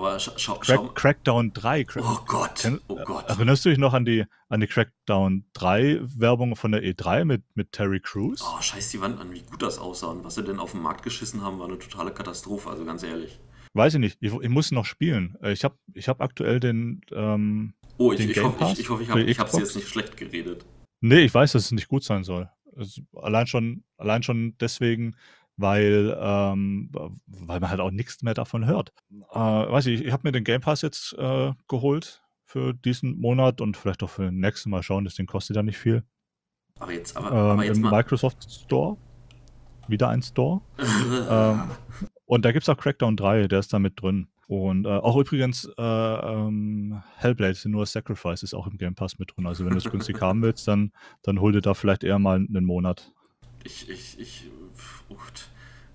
Aber schau, schau, Crack, Crackdown 3. Crack, oh Gott, oh Gott. Erinnerst du dich noch an die, an die Crackdown 3 Werbung von der E3 mit, mit Terry Crews? Oh, scheiß die Wand an, wie gut das aussah. Und was sie denn auf den Markt geschissen haben, war eine totale Katastrophe, also ganz ehrlich. Weiß ich nicht. Ich, ich muss noch spielen. Äh, ich habe ich hab aktuell den. Ähm, oh, ich, den ich, hoffe, ich, ich, hoffe, ich habe es jetzt nicht schlecht geredet. Nee, ich weiß, dass es nicht gut sein soll. Es, allein, schon, allein schon deswegen, weil, ähm, weil man halt auch nichts mehr davon hört. Äh, weiß ich, ich habe mir den Game Pass jetzt äh, geholt für diesen Monat und vielleicht auch für den nächsten Mal schauen. Das Ding kostet ja nicht viel. Aber jetzt, aber, ähm, aber jetzt Im mal. Microsoft Store. Wieder ein Store. *laughs* ähm, und da gibt es auch Crackdown 3, der ist da mit drin. Und äh, auch übrigens äh, ähm, Hellblade, nur Sacrifice ist auch im Game Pass mit drin. Also wenn du es günstig *laughs* haben willst, dann, dann hol dir da vielleicht eher mal einen Monat. Ich, ich, ich, oh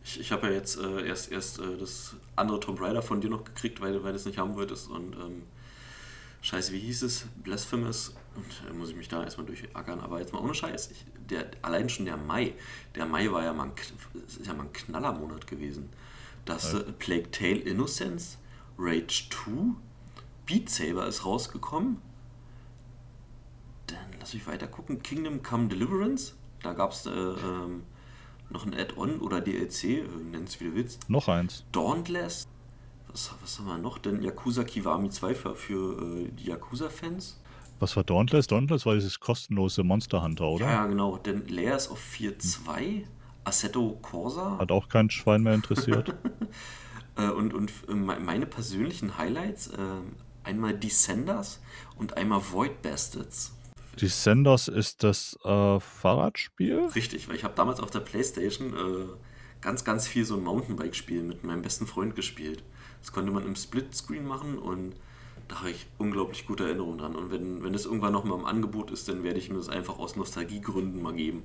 ich, ich habe ja jetzt äh, erst, erst äh, das andere Tomb Raider von dir noch gekriegt, weil, weil du es nicht haben wolltest. Und ähm, scheiße, wie hieß es? Blasphemous. Und äh, muss ich mich da erstmal durchackern. Aber jetzt mal ohne Scheiß. Ich, der, allein schon der Mai. Der Mai war ja mal ein, ist ja mal ein Knallermonat gewesen dass ja. Plague Tale Innocence, Rage 2, Beat Saber ist rausgekommen. Dann lass mich weiter gucken. Kingdom Come Deliverance. Da gab es äh, ähm, noch ein Add-on oder DLC, äh, nenn es wie du willst. Noch eins. Dauntless. Was, was haben wir noch? Denn Yakuza Kiwami 2 für, für äh, die Yakuza-Fans. Was war Dauntless? Dauntless war dieses kostenlose Monster Hunter, oder? Ja, genau. Denn Layers of 4 2 Assetto Corsa. Hat auch kein Schwein mehr interessiert. *laughs* Äh, und, und äh, meine persönlichen Highlights, einmal Descenders und einmal Void Bastards. Descenders ist das äh, Fahrradspiel? Richtig, weil ich habe damals auf der Playstation äh, ganz, ganz viel so ein Mountainbike-Spiel mit meinem besten Freund gespielt. Das konnte man im Splitscreen machen und da habe ich unglaublich gute Erinnerungen dran. Und wenn, wenn das irgendwann nochmal im Angebot ist, dann werde ich mir das einfach aus Nostalgiegründen mal geben.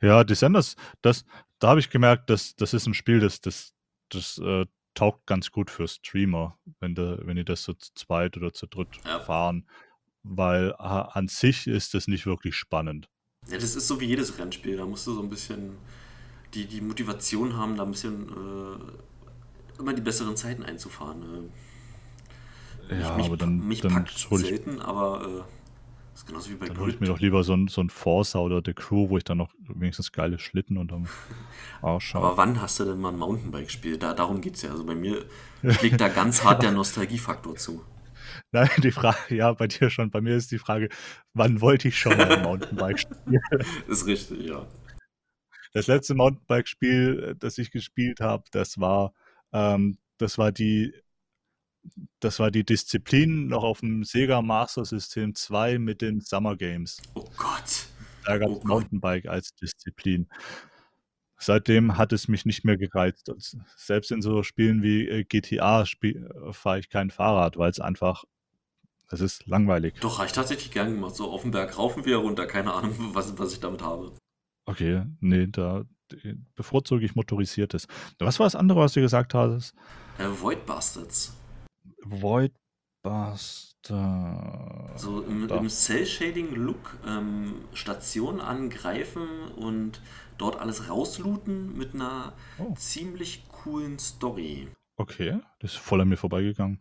Ja, Descenders, das, da habe ich gemerkt, dass das ist ein Spiel, das, das, das äh, taugt ganz gut für Streamer, wenn, de, wenn die das so zu zweit oder zu dritt ja. fahren, weil äh, an sich ist das nicht wirklich spannend. Ja, das ist so wie jedes Rennspiel, da musst du so ein bisschen die, die Motivation haben, da ein bisschen äh, immer die besseren Zeiten einzufahren. Ne? Ja, mich, aber dann, mich dann packt selten, aber äh, ist genauso wie bei Dann hole ich mir doch lieber so ein, so ein Forza oder The Crew, wo ich dann noch wenigstens geile Schlitten unterm *laughs* Arsch habe. Aber wann hast du denn mal ein Mountainbike-Spiel? Da, darum geht es ja. Also bei mir schlägt da ganz hart der *laughs* Nostalgiefaktor zu. *laughs* Nein, die Frage, ja, bei dir schon. Bei mir ist die Frage, wann wollte ich schon mal ein Mountainbike spielen? *laughs* ist richtig, ja. Das letzte Mountainbike-Spiel, das ich gespielt habe, das war, ähm, das war die das war die Disziplin noch auf dem Sega Master System 2 mit den Summer Games. Oh Gott. Da gab es oh Mountainbike als Disziplin. Seitdem hat es mich nicht mehr gereizt. Und selbst in so Spielen wie äh, GTA fahre ich kein Fahrrad, weil es einfach, es ist langweilig. Doch, habe ich tatsächlich gern gemacht. So auf dem Berg rauf und wieder runter. Keine Ahnung, *laughs* was, was ich damit habe. Okay, nee, da bevorzuge ich motorisiertes. Was war das andere, was du gesagt hast? Äh, Void Bastards. Void Buster. So im, im Cell-Shading-Look ähm, Station angreifen und dort alles rauslooten mit einer oh. ziemlich coolen Story. Okay, das ist voll an mir vorbeigegangen.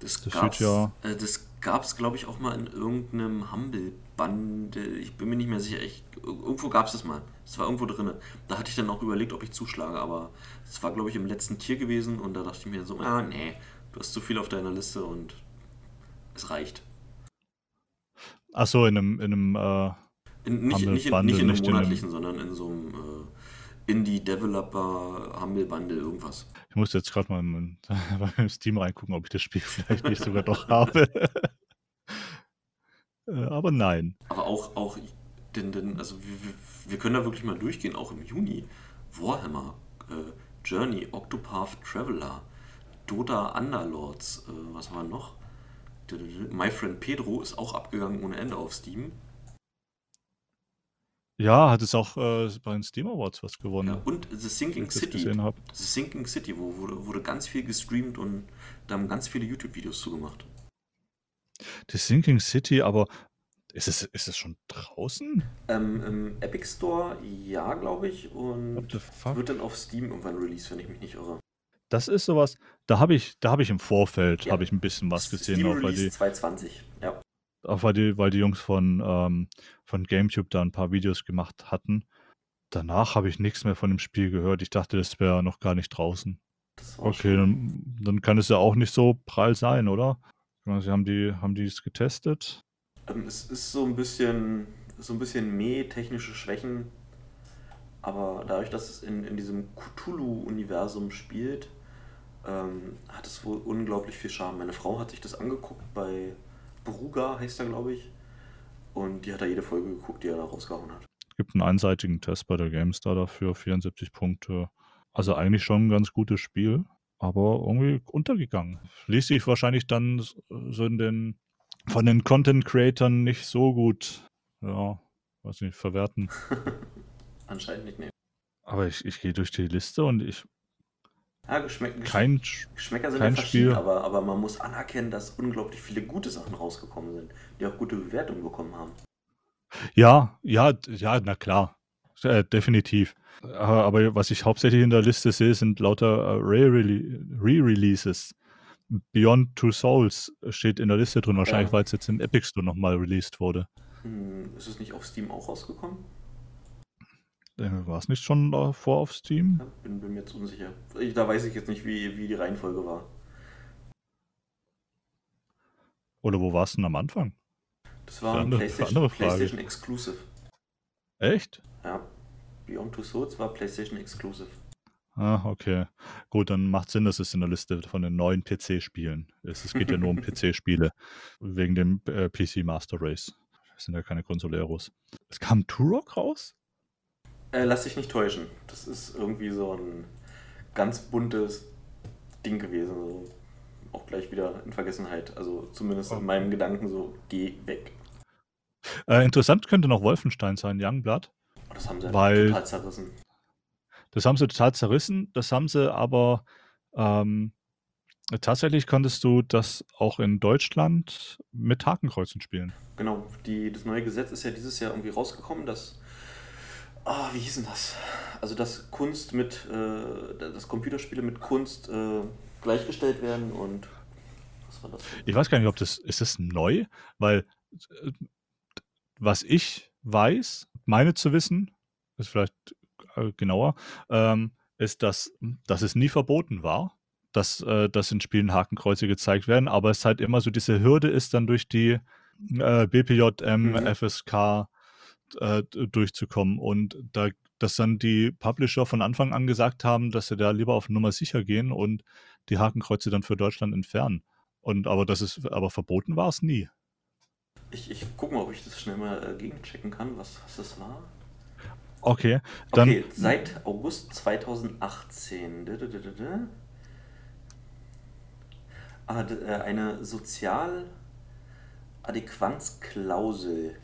Das, das gab's, ja äh, das gab's, glaube ich, auch mal in irgendeinem Humble-Band. Ich bin mir nicht mehr sicher. Ich, irgendwo gab es das mal. Es war irgendwo drin. Da hatte ich dann auch überlegt, ob ich zuschlage, aber es war, glaube ich, im letzten Tier gewesen und da dachte ich mir so, ah, nee, Du hast zu viel auf deiner Liste und es reicht. Achso, in einem, in einem äh, in, nicht, nicht, in, nicht in einem monatlichen, sondern in so einem äh, Indie-Developer Humble Bundle irgendwas. Ich muss jetzt gerade mal in, in *laughs* Steam reingucken, ob ich das Spiel *laughs* vielleicht nicht sogar doch habe. *laughs* Äh, aber nein. Aber auch, auch denn, denn, also wir, wir können da wirklich mal durchgehen, auch im Juni. Warhammer, äh, Journey, Octopath Traveler, Dota Underlords, äh, was war noch? My Friend Pedro ist auch abgegangen ohne Ende auf Steam. Ja, hat es auch äh, bei den Steam Awards was gewonnen. Ja, und The Sinking City. The Sinking City, wo wurde, wurde ganz viel gestreamt und da haben ganz viele YouTube-Videos zugemacht. The Sinking City, aber ist es, ist es schon draußen? Ähm, Im Epic Store, ja, glaube ich. Und wird dann auf Steam irgendwann released, wenn ich mich nicht irre. Das ist sowas, da habe ich, da habe ich im Vorfeld ja. ich ein bisschen was gesehen, Steam weil die 220, ja. Auch weil die, weil die Jungs von, ähm, von GameTube da ein paar Videos gemacht hatten. Danach habe ich nichts mehr von dem Spiel gehört. Ich dachte, das wäre noch gar nicht draußen. Okay, dann, dann, kann es ja auch nicht so prall sein, oder? Sie haben die, haben die es getestet? Ähm, es ist so ein bisschen, so ein bisschen mehr technische Schwächen, aber dadurch, dass es in, in diesem Cthulhu-Universum spielt, ähm, hat es wohl unglaublich viel Charme. Meine Frau hat sich das angeguckt bei Bruga, heißt er, glaube ich. Und die hat da jede Folge geguckt, die er da rausgehauen hat. Es gibt einen einseitigen Test bei der GameStar dafür, 74 Punkte. Also eigentlich schon ein ganz gutes Spiel, aber irgendwie untergegangen. Ließ sich wahrscheinlich dann so in den von den Content Creatern nicht so gut, ja, weiß nicht, verwerten. *laughs* Anscheinend nicht, mehr. Aber ich, ich gehe durch die Liste und ich ja, Geschmäck, kein, Geschmäcker sind kein ja verschieden, aber, aber man muss anerkennen, dass unglaublich viele gute Sachen rausgekommen sind, die auch gute Bewertungen bekommen haben. Ja, ja, ja, na klar. Äh, definitiv. Aber, aber, was ich hauptsächlich in der Liste sehe, sind lauter äh, Re-Releases. Beyond Two Souls steht in der Liste drin, wahrscheinlich, ja. weil es jetzt im Epic Store nochmal released wurde. Hm, ist es nicht auf Steam auch rausgekommen? Äh, war es nicht schon davor auf Steam? Bin, bin mir jetzt unsicher. Da weiß ich jetzt nicht, wie, wie die Reihenfolge war. Oder wo war es denn am Anfang? Das war eine PlayStation, PlayStation Exclusive. Echt? Ja. Beyond Two Souls war PlayStation Exclusive. Ah, okay. Gut, dann macht Sinn, dass es in der Liste von den neuen PC-Spielen ist. Es geht ja nur um *laughs* PC-Spiele. Wegen dem äh, PC Master Race. Das sind ja keine Consoleros. Es kam Turok raus? Äh, lass dich nicht täuschen. Das ist irgendwie so ein ganz buntes Ding gewesen. So. Auch gleich wieder in Vergessenheit. Also zumindest in meinem Gedanken so, geh weg. Äh, interessant könnte noch Wolfenstein sein, Youngblood. Oh, das haben sie Weil- total zerrissen. Das haben sie total zerrissen. Das haben sie aber ähm, tatsächlich konntest du das auch in Deutschland mit Hakenkreuzen spielen. Genau, die, das neue Gesetz ist ja dieses Jahr irgendwie rausgekommen, dass. Ah, wie hieß denn das? Also, dass Kunst mit. Äh, dass Computerspiele mit Kunst äh, gleichgestellt werden und. Was war das? Ich weiß gar nicht, ob das ist das neu, weil äh, was ich weiß, meine zu wissen, ist vielleicht äh, genauer, ähm, ist, dass, dass es nie verboten war, dass, äh, dass in Spielen Hakenkreuze gezeigt werden, aber es halt immer so diese Hürde ist, dann durch die äh, BPJM, Mhm. FSK äh, durchzukommen und da dass dann die Publisher von Anfang an gesagt haben, dass sie da lieber auf Nummer sicher gehen und die Hakenkreuze dann für Deutschland entfernen. Und aber das ist, aber verboten war es nie. Ich, ich guck mal, ob ich das schnell mal äh, gegenchecken kann, was, was das war. Okay, dann Okay, seit August 2018. Dä, dä, dä, dä, dä. Ah, äh, eine Sozialadäquanzklausel.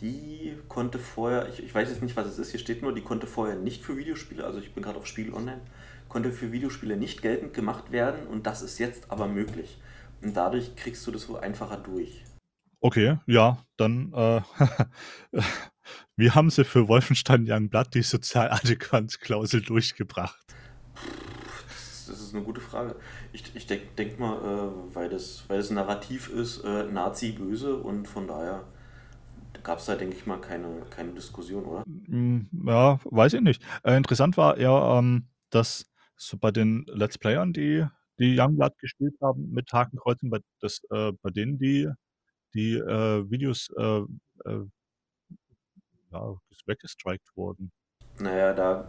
Die konnte vorher, ich, ich weiß jetzt nicht, was es ist, hier steht nur, die konnte vorher nicht für Videospiele, also ich bin gerade auf Spiel online, konnte für Videospiele nicht geltend gemacht werden und das ist jetzt aber möglich. Und dadurch kriegst du das wohl einfacher durch. Okay, ja, dann äh, *laughs* wie haben sie für Wolfenstein Youngblood die Sozialadäquanzklausel durchgebracht? Das, ist eine gute Frage. Ich, ich denke denk mal, äh, weil, das, weil das ein Narrativ ist, äh, Nazi böse und von daher gab es da, denke ich mal, keine, keine Diskussion, oder? Hm, Ja, weiß ich nicht. Äh, interessant war eher, ähm, dass so bei den Let's Playern, die die Youngblood gespielt haben mit Hakenkreuzen, bei, das, äh, bei denen die, die äh, Videos äh, äh, ja, weggestrikt wurden. Naja, da,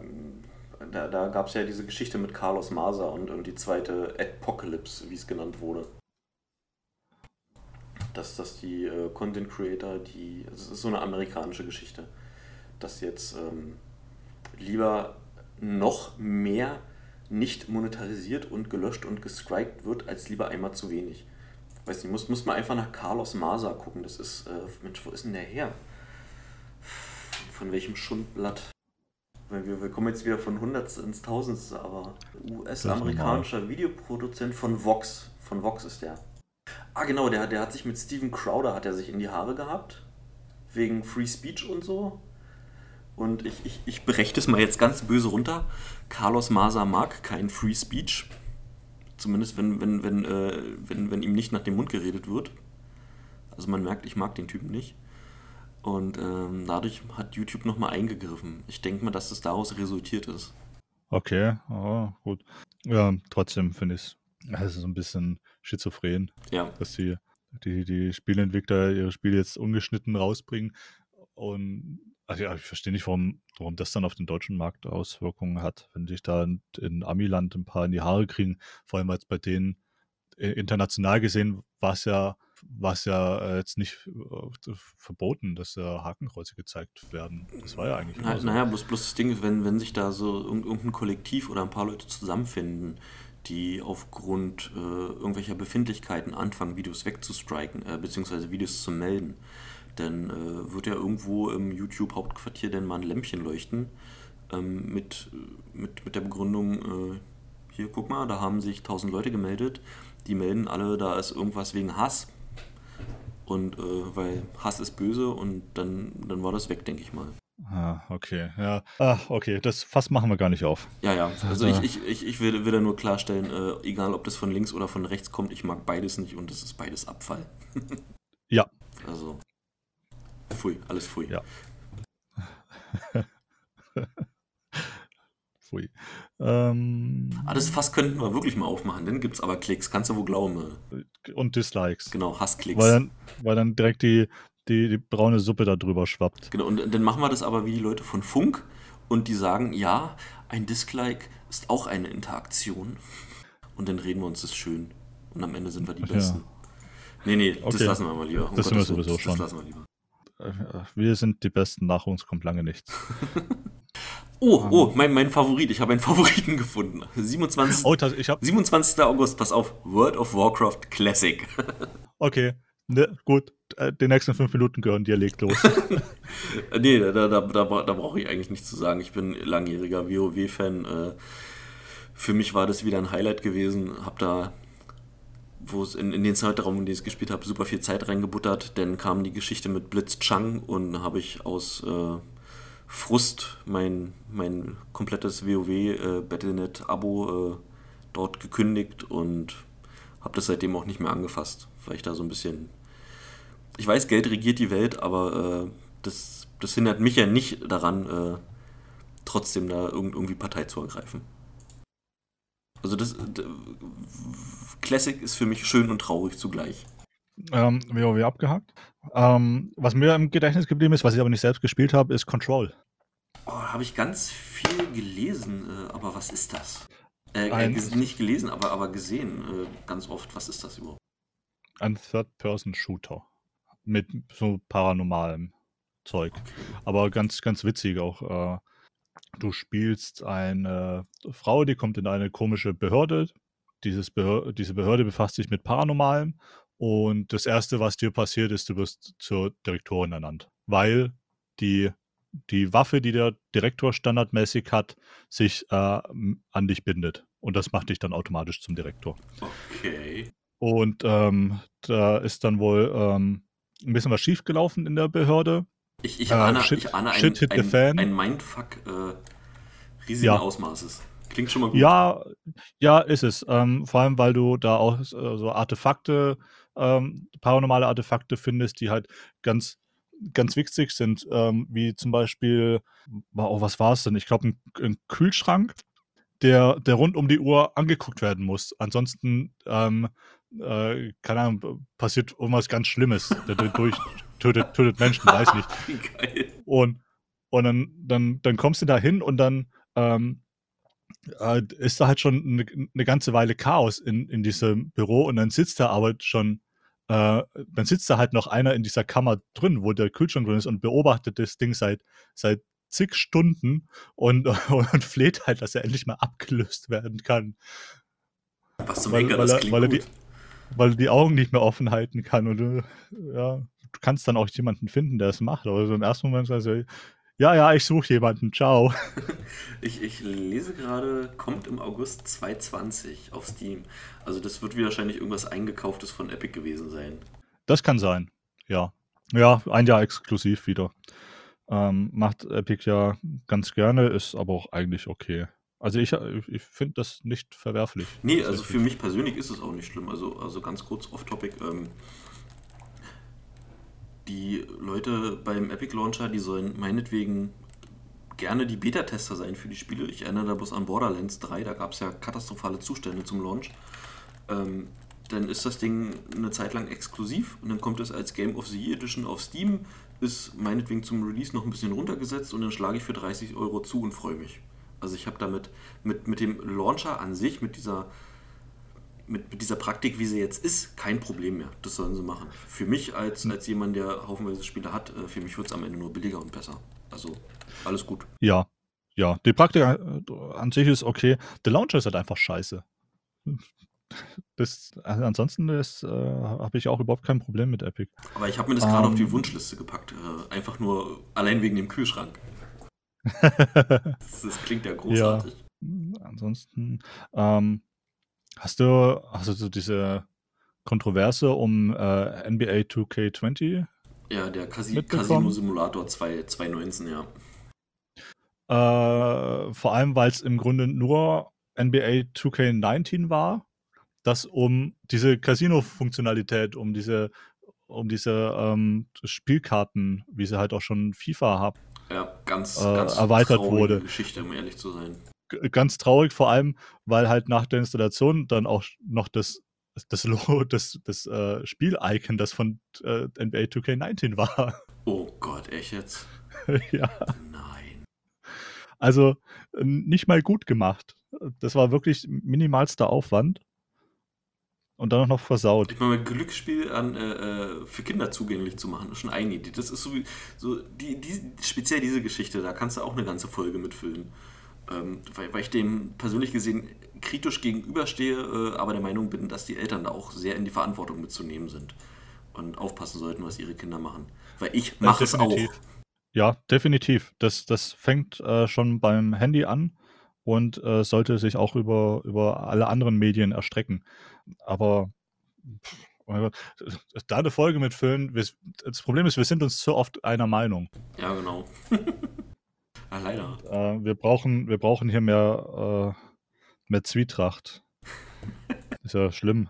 da, da gab es ja diese Geschichte mit Carlos Maser und, und die zweite Apocalypse, wie es genannt wurde. Dass, dass die äh, Content Creator, die, es ist so eine amerikanische Geschichte, dass jetzt ähm, lieber noch mehr nicht monetarisiert und gelöscht und gestrikt wird, als lieber einmal zu wenig. Weiß nicht, muss, muss man einfach nach Carlos Maser gucken. Das ist, äh, Mensch, wo ist denn der her? Von welchem Schundblatt? Wir, wir kommen jetzt wieder von Hundertste ins Tausendste, aber US-amerikanischer Videoproduzent von Vox. Von Vox ist der. Ah, genau, der, der hat sich mit Steven Crowder hat er sich in die Haare gehabt. Wegen Free Speech und so. Und ich, ich, ich breche das mal jetzt ganz böse runter. Carlos Maser mag kein Free Speech. Zumindest wenn, wenn, wenn, äh, wenn, wenn ihm nicht nach dem Mund geredet wird. Also man merkt, ich mag den Typen nicht. Und ähm, dadurch hat YouTube nochmal eingegriffen. Ich denke mal, dass das daraus resultiert ist. Okay, oh, gut. Ja, trotzdem finde ich es, es ist so ein bisschen schizophren, Ja, dass die, die, die Spieleentwickler ihre Spiele jetzt ungeschnitten rausbringen. Und also ja, ich verstehe nicht, warum, warum das dann auf den deutschen Markt Auswirkungen hat, wenn sich da in, in Amiland ein paar in die Haare kriegen, vor allem als bei denen äh, international gesehen war es ja, war es ja äh, jetzt nicht äh, verboten, dass äh, Hakenkreuze gezeigt werden. Das war ja eigentlich Na, so. naja, bloß, bloß das Ding ist, wenn, wenn sich da so irgend- irgendein Kollektiv oder ein paar Leute zusammenfinden, die aufgrund äh, irgendwelcher Befindlichkeiten anfangen, Videos wegzustriken, äh, beziehungsweise Videos zu melden, dann äh, wird ja irgendwo im YouTube-Hauptquartier dann mal ein Lämpchen leuchten ähm, mit, mit, mit der Begründung, äh, hier, guck mal, da haben sich tausend Leute gemeldet, die melden alle, da ist irgendwas wegen Hass. Und äh, weil Hass ist böse und dann, dann war das weg, denke ich mal. Ah, okay, ja. Ah, okay, das Fass machen wir gar nicht auf. Ja, ja. Also ich, ich, ich, ich will, will da nur klarstellen, äh, egal ob das von links oder von rechts kommt, ich mag beides nicht und es ist beides Abfall. *laughs* Ja. Also, pfui, alles pfui. Ja. *laughs* Pfui. Ähm, Ah, das Fass könnten wir wirklich mal aufmachen, dann gibt es aber Klicks, kannst du wohl glauben. äh. und Dislikes. Genau, Hassklicks. Weil dann, weil dann direkt die, die, die braune Suppe da drüber schwappt. Genau, und dann machen wir das aber wie die Leute von Funk und die sagen, ja, Ein Dislike ist auch eine Interaktion. Und dann reden wir uns das schön. Und am Ende sind wir die Ja. Besten. Nee, nee, das Okay. lassen wir mal lieber. Um Das sind wir Gottes sowieso das, schon. Das lassen wir lieber. Äh, Wir sind die Besten, nach uns kommt lange nichts. *laughs* Oh, oh, mein, mein Favorit. Ich habe einen *laughs* Favoriten gefunden. 27. Oh, das, ich habe 27. August, pass auf. World of Warcraft Classic. *laughs* Okay, ne, gut. Äh, Die nächsten fünf Minuten gehören dir, leg los. *laughs* nee, da, da, da, da brauche ich eigentlich nichts zu sagen. Ich bin langjähriger WoW-Fan. Äh, für mich war das wieder ein Highlight gewesen. Hab da, wo es in, in den Zeitraum, in dem ich es gespielt habe, super viel Zeit reingebuttert. Dann kam die Geschichte mit Blitz Chang und habe ich aus äh, Frust mein, mein komplettes WoW äh, Battlenet-Abo äh, dort gekündigt und habe das seitdem auch nicht mehr angefasst, weil ich da so ein bisschen ich weiß, Geld regiert die Welt, aber äh, das, das hindert mich ja nicht daran, äh, trotzdem da irgend, irgendwie Partei zu ergreifen. Also das Classic ist für mich schön und traurig zugleich. ähm, WoW abgehakt. Ähm, was mir im Gedächtnis geblieben ist, was ich aber nicht selbst gespielt habe, ist Control. Oh, habe ich ganz viel gelesen, äh, aber was ist das? Äh, äh, Ein- ges- nicht gelesen, aber, aber gesehen äh, ganz oft. Was ist das überhaupt? Ein Third-Person-Shooter. Mit so paranormalem Zeug. Aber ganz, ganz witzig auch. Äh, du spielst eine Frau, die kommt in eine komische Behörde. Dieses Behör diese Behörde befasst sich mit Paranormalem. Und das Erste, was dir passiert, ist, du wirst zur Direktorin ernannt. Weil die, die Waffe, die der Direktor standardmäßig hat, sich äh, an dich bindet. Und das macht dich dann automatisch zum Direktor. Okay. Und ähm, da ist dann wohl ähm, ein bisschen was schiefgelaufen in der Behörde. Ich, ich Äh, ahne, shit- ich ahne shit hit ein, the fan. ein, ein Mindfuck äh, riesigen Ja. Ausmaßes. Klingt schon mal gut. Ja, ja, ist es. Ähm, vor allem, weil du da auch äh, so Artefakte, ähm, paranormale Artefakte findest, die halt ganz, ganz wichtig sind. Ähm, wie zum Beispiel, oh, was war es denn? Ich glaube, ein, ein Kühlschrank, der, der rund um die Uhr angeguckt werden muss. Ansonsten, ähm, äh, keine Ahnung, passiert irgendwas ganz Schlimmes. Der, der durch, tötet, tötet Menschen, weiß nicht. *laughs* Geil. Und, und dann, dann, dann kommst du da hin und dann ähm, äh, ist da halt schon eine, eine ganze Weile Chaos in, in diesem Büro und dann sitzt da aber schon, äh, dann sitzt da halt noch einer in dieser Kammer drin, wo der Kühlschrank drin ist und beobachtet das Ding seit, seit zig Stunden und, *laughs* und fleht halt, dass er endlich mal abgelöst werden kann, Was zum Weil- Henker, weil er- weil er gut. Weil er die Augen nicht mehr offen halten kann und du, ja, du kannst dann auch jemanden finden, der es macht, aber so im ersten Moment sagst du, ja, ja, ich suche jemanden, ciao. *laughs* Ich, ich lese gerade, kommt im August 2020 auf Steam. Also das wird wahrscheinlich irgendwas eingekauftes von Epic gewesen sein. Das kann sein, ja. Ja, ein Jahr exklusiv wieder. Ähm, macht Epic ja ganz gerne, ist aber auch eigentlich okay. Also ich, ich finde das nicht verwerflich. Nee, also für mich persönlich ist es auch nicht schlimm. Also, also ganz kurz off-topic. Ähm, die Leute beim Epic Launcher, die sollen meinetwegen gerne die Beta-Tester sein für die Spiele. Ich erinnere da bloß an Borderlands 3, da gab es ja katastrophale Zustände zum Launch. Ähm, dann ist das Ding eine Zeit lang exklusiv und dann kommt es als Game of the Year Edition auf Steam, ist meinetwegen zum Release noch ein bisschen runtergesetzt und dann schlage ich für 30 Euro zu und freue mich. Also ich habe damit mit, mit dem Launcher an sich, mit dieser, mit, mit dieser Praktik, wie sie jetzt ist, kein Problem mehr. Das sollen sie machen. Für mich als, als jemand, der haufenweise Spiele hat, äh, für mich wird es am Ende nur billiger und besser. Also alles gut. Ja, ja. Die Praktik an sich ist okay. Der Launcher ist halt einfach scheiße. Das, also ansonsten äh, habe ich auch überhaupt kein Problem mit Epic. Aber ich habe mir das gerade auf die Ähm. Wunschliste gepackt. Äh, einfach nur allein wegen dem Kühlschrank. Das, das klingt ja großartig. Ansonsten, ähm, hast du, hast du so diese Kontroverse um äh, NBA 2K20? Ja, der Casi? Casino Simulator 2, 2019, ja. Äh, vor allem, weil es im Grunde nur NBA 2K19 war, das um diese Casino-Funktionalität, um diese, um diese ähm, Spielkarten, wie sie halt auch schon FIFA haben, Ja, ganz, Äh, ganz erweitert wurde. Geschichte, um ehrlich zu sein. G- ganz traurig, vor allem, weil halt nach der Installation dann auch noch das, das Logo, *laughs* das, das äh, Spiel-Icon, das von äh, NBA 2K19 war. *laughs* Oh Gott, echt jetzt? ja. Nein. Also nicht mal gut gemacht. Das war wirklich minimalster Aufwand. Und dann noch versaut. Ich meine, Glücksspiel an, äh, äh, für Kinder zugänglich zu machen, ist schon eine Idee. Das ist so, wie, so die, die, speziell diese Geschichte, da kannst du auch eine ganze Folge mitfüllen. Ähm, weil, weil ich dem persönlich gesehen kritisch gegenüberstehe, äh, aber der Meinung bin, dass die Eltern da auch sehr in die Verantwortung mitzunehmen sind und aufpassen sollten, was ihre Kinder machen. Weil ich mache es auch. Ja, definitiv. Das, das fängt äh, schon beim Handy an und äh, sollte sich auch über, über alle anderen Medien erstrecken. Aber pff, da eine Folge mitfüllen, das Problem ist, wir sind uns zu oft einer Meinung. Ja, genau. *laughs* ah, leider. Äh, wir, brauchen, wir brauchen hier mehr, äh, mehr Zwietracht. ist ja schlimm.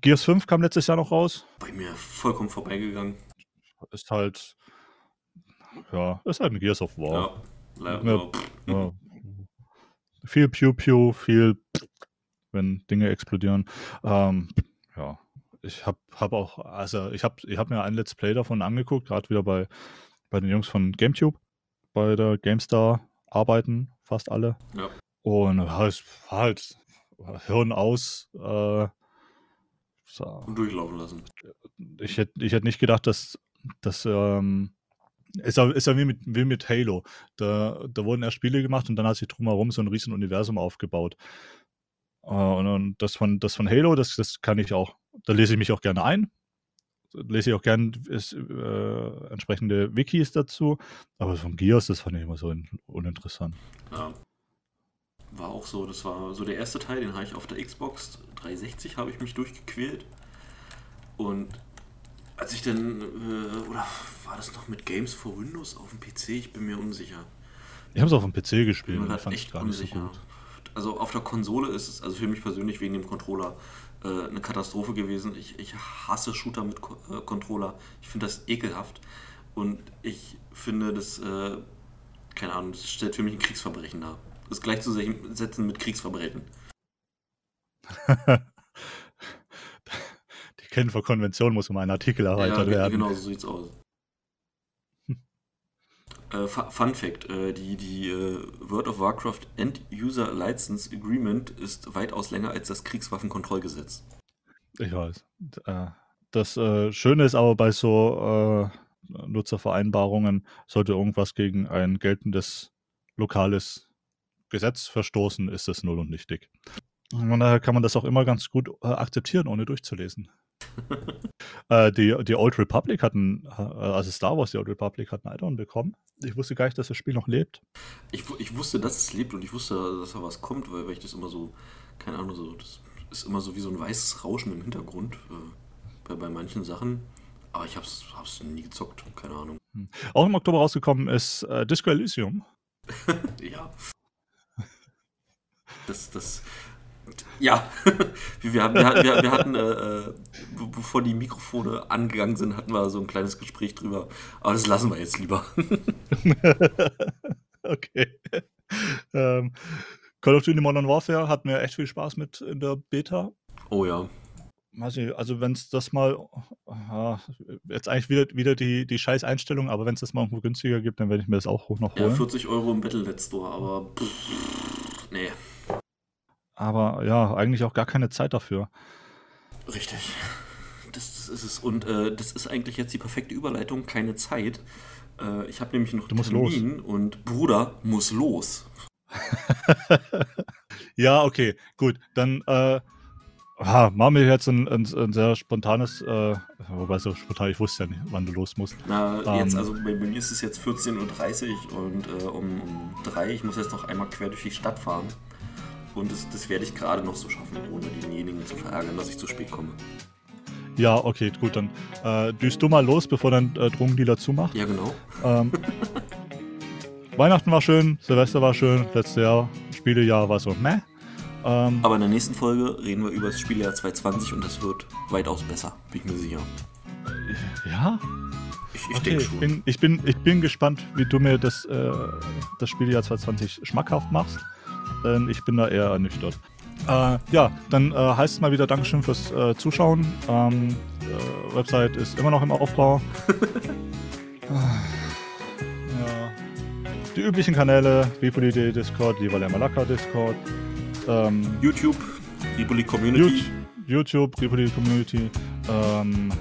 Gears 5 kam letztes Jahr noch raus. Bei mir vollkommen vorbeigegangen. Ist halt, ja, ist halt ein Gears of War. Ja, leider. Ja. Viel Pew Pew, viel wenn Dinge explodieren. Ähm, ja, ich habe hab auch, also ich habe ich hab mir ein Let's Play davon angeguckt, gerade wieder bei, bei den Jungs von GameTube, bei der GameStar arbeiten fast alle. Ja. Und war halt Hirn aus. Äh, so. Und durchlaufen lassen. Ich hätte ich hätt nicht gedacht, dass, dass ähm, ist ja, ist ja wie, mit, wie mit Halo. Da, da wurden erst Spiele gemacht und dann hat sich drumherum so ein riesen Universum aufgebaut. Äh, und, und das, von, das von Halo, das, das kann ich auch, da lese ich mich auch gerne ein. Lese ich auch gerne äh, entsprechende Wikis dazu. Aber von Gears, das fand ich immer so uninteressant. Ja. War auch so, das war so der erste Teil, den habe ich auf der Xbox 360 habe ich mich durchgequält. Und als ich dann, äh, oder war das noch mit Games for Windows auf dem PC? Ich bin mir unsicher. Ich habe es auf dem PC gespielt. Ich bin echt unsicher. So also auf der Konsole ist es, also für mich persönlich wegen dem Controller, äh, eine Katastrophe gewesen. Ich, ich hasse Shooter mit Ko äh, Controller. Ich finde das ekelhaft. Und ich finde, das, äh, keine Ahnung, das stellt für mich ein Kriegsverbrechen dar. Das gleichzusetzen mit Kriegsverbrechen. *laughs* Genfer Konvention muss um einen Artikel erweitert ja, werden. Genau, so sieht's aus. *laughs* Äh, Fun Fact: äh, Die, die äh, World of Warcraft End User License Agreement ist weitaus länger als das Kriegswaffenkontrollgesetz. Ich weiß. Äh, das äh, Schöne ist aber bei so äh, Nutzervereinbarungen, sollte irgendwas gegen ein geltendes lokales Gesetz verstoßen, ist es null und nichtig. Von daher kann man das auch immer ganz gut akzeptieren, ohne durchzulesen. *laughs* äh, die, die Old Republic hatten, also Star Wars, die Old Republic hat ein Add-on bekommen. Ich wusste gar nicht, dass das Spiel noch lebt. Ich, ich wusste, dass es lebt und ich wusste, dass da was kommt, weil, weil ich das immer so, keine Ahnung, so, das ist immer so wie so ein weißes Rauschen im Hintergrund äh, bei, bei manchen Sachen. Aber ich hab's, hab's nie gezockt, keine Ahnung. Hm. Auch im Oktober rausgekommen ist äh, Disco Elysium. *laughs* ja. Das, das, ja, *laughs* wir, haben, wir, wir, wir hatten, äh, äh bevor die Mikrofone angegangen sind, hatten wir so ein kleines Gespräch drüber. Aber das lassen wir jetzt lieber. *laughs* okay. Ähm, Call of Duty Modern Warfare hat mir echt viel Spaß mit in der Beta. Oh ja. Also wenn es das mal, jetzt eigentlich wieder, wieder die, die scheiß Einstellung, aber wenn es das mal irgendwo günstiger gibt, dann werde ich mir das auch hoch noch holen. Ja, 40 Euro im Battle.net Store, aber pff, nee aber ja, eigentlich auch gar keine Zeit dafür. Richtig. Das, ist es. Und äh, das ist eigentlich jetzt die perfekte Überleitung, keine Zeit. Äh, ich habe nämlich noch musst Termin los. und Bruder muss los. *laughs* ja, okay, gut. Dann äh, ah, machen wir jetzt ein, ein, ein sehr spontanes, äh, wobei so spontan, ich wusste ja nicht, wann du los musst. Na, ähm, jetzt, also bei, bei, mir ist es jetzt 14.30 Uhr und äh, um, um drei, ich muss jetzt noch einmal quer durch die Stadt fahren. Und das, das werde ich gerade noch so schaffen, ohne denjenigen zu verärgern, dass ich zu spät komme. Ja, okay, gut, dann äh, düst du mal los, bevor dein äh, Drogendealer zumacht. Ja, genau. Ähm, *laughs* Weihnachten war schön, Silvester war schön, letztes Jahr, Spielejahr war so meh. Ähm, Aber in der nächsten Folge reden wir über das Spieljahr 2020 und das wird weitaus besser, bin ich mir sicher. Ja? Ich, ich okay, denke schon. Ich bin, ich, bin, ich bin gespannt, wie du mir das, äh, das Spieljahr 2020 schmackhaft machst denn ich bin da eher ernüchtert. Äh, ja, dann äh, heißt es mal wieder Dankeschön fürs äh, Zuschauen. Ähm, äh, Website ist immer noch im Aufbau. *laughs* ja. die üblichen Kanäle, Ripoli Discord, Lieber Malaka Discord, ähm, YouTube, Ripoli Community. YouTube, Ripoli Community ähm,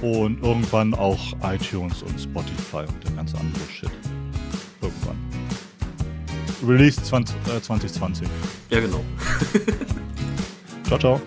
und irgendwann auch iTunes und Spotify und der ganze andere Shit. Irgendwann. Release 20, äh, 2020. Ja, genau. ciao, ciao.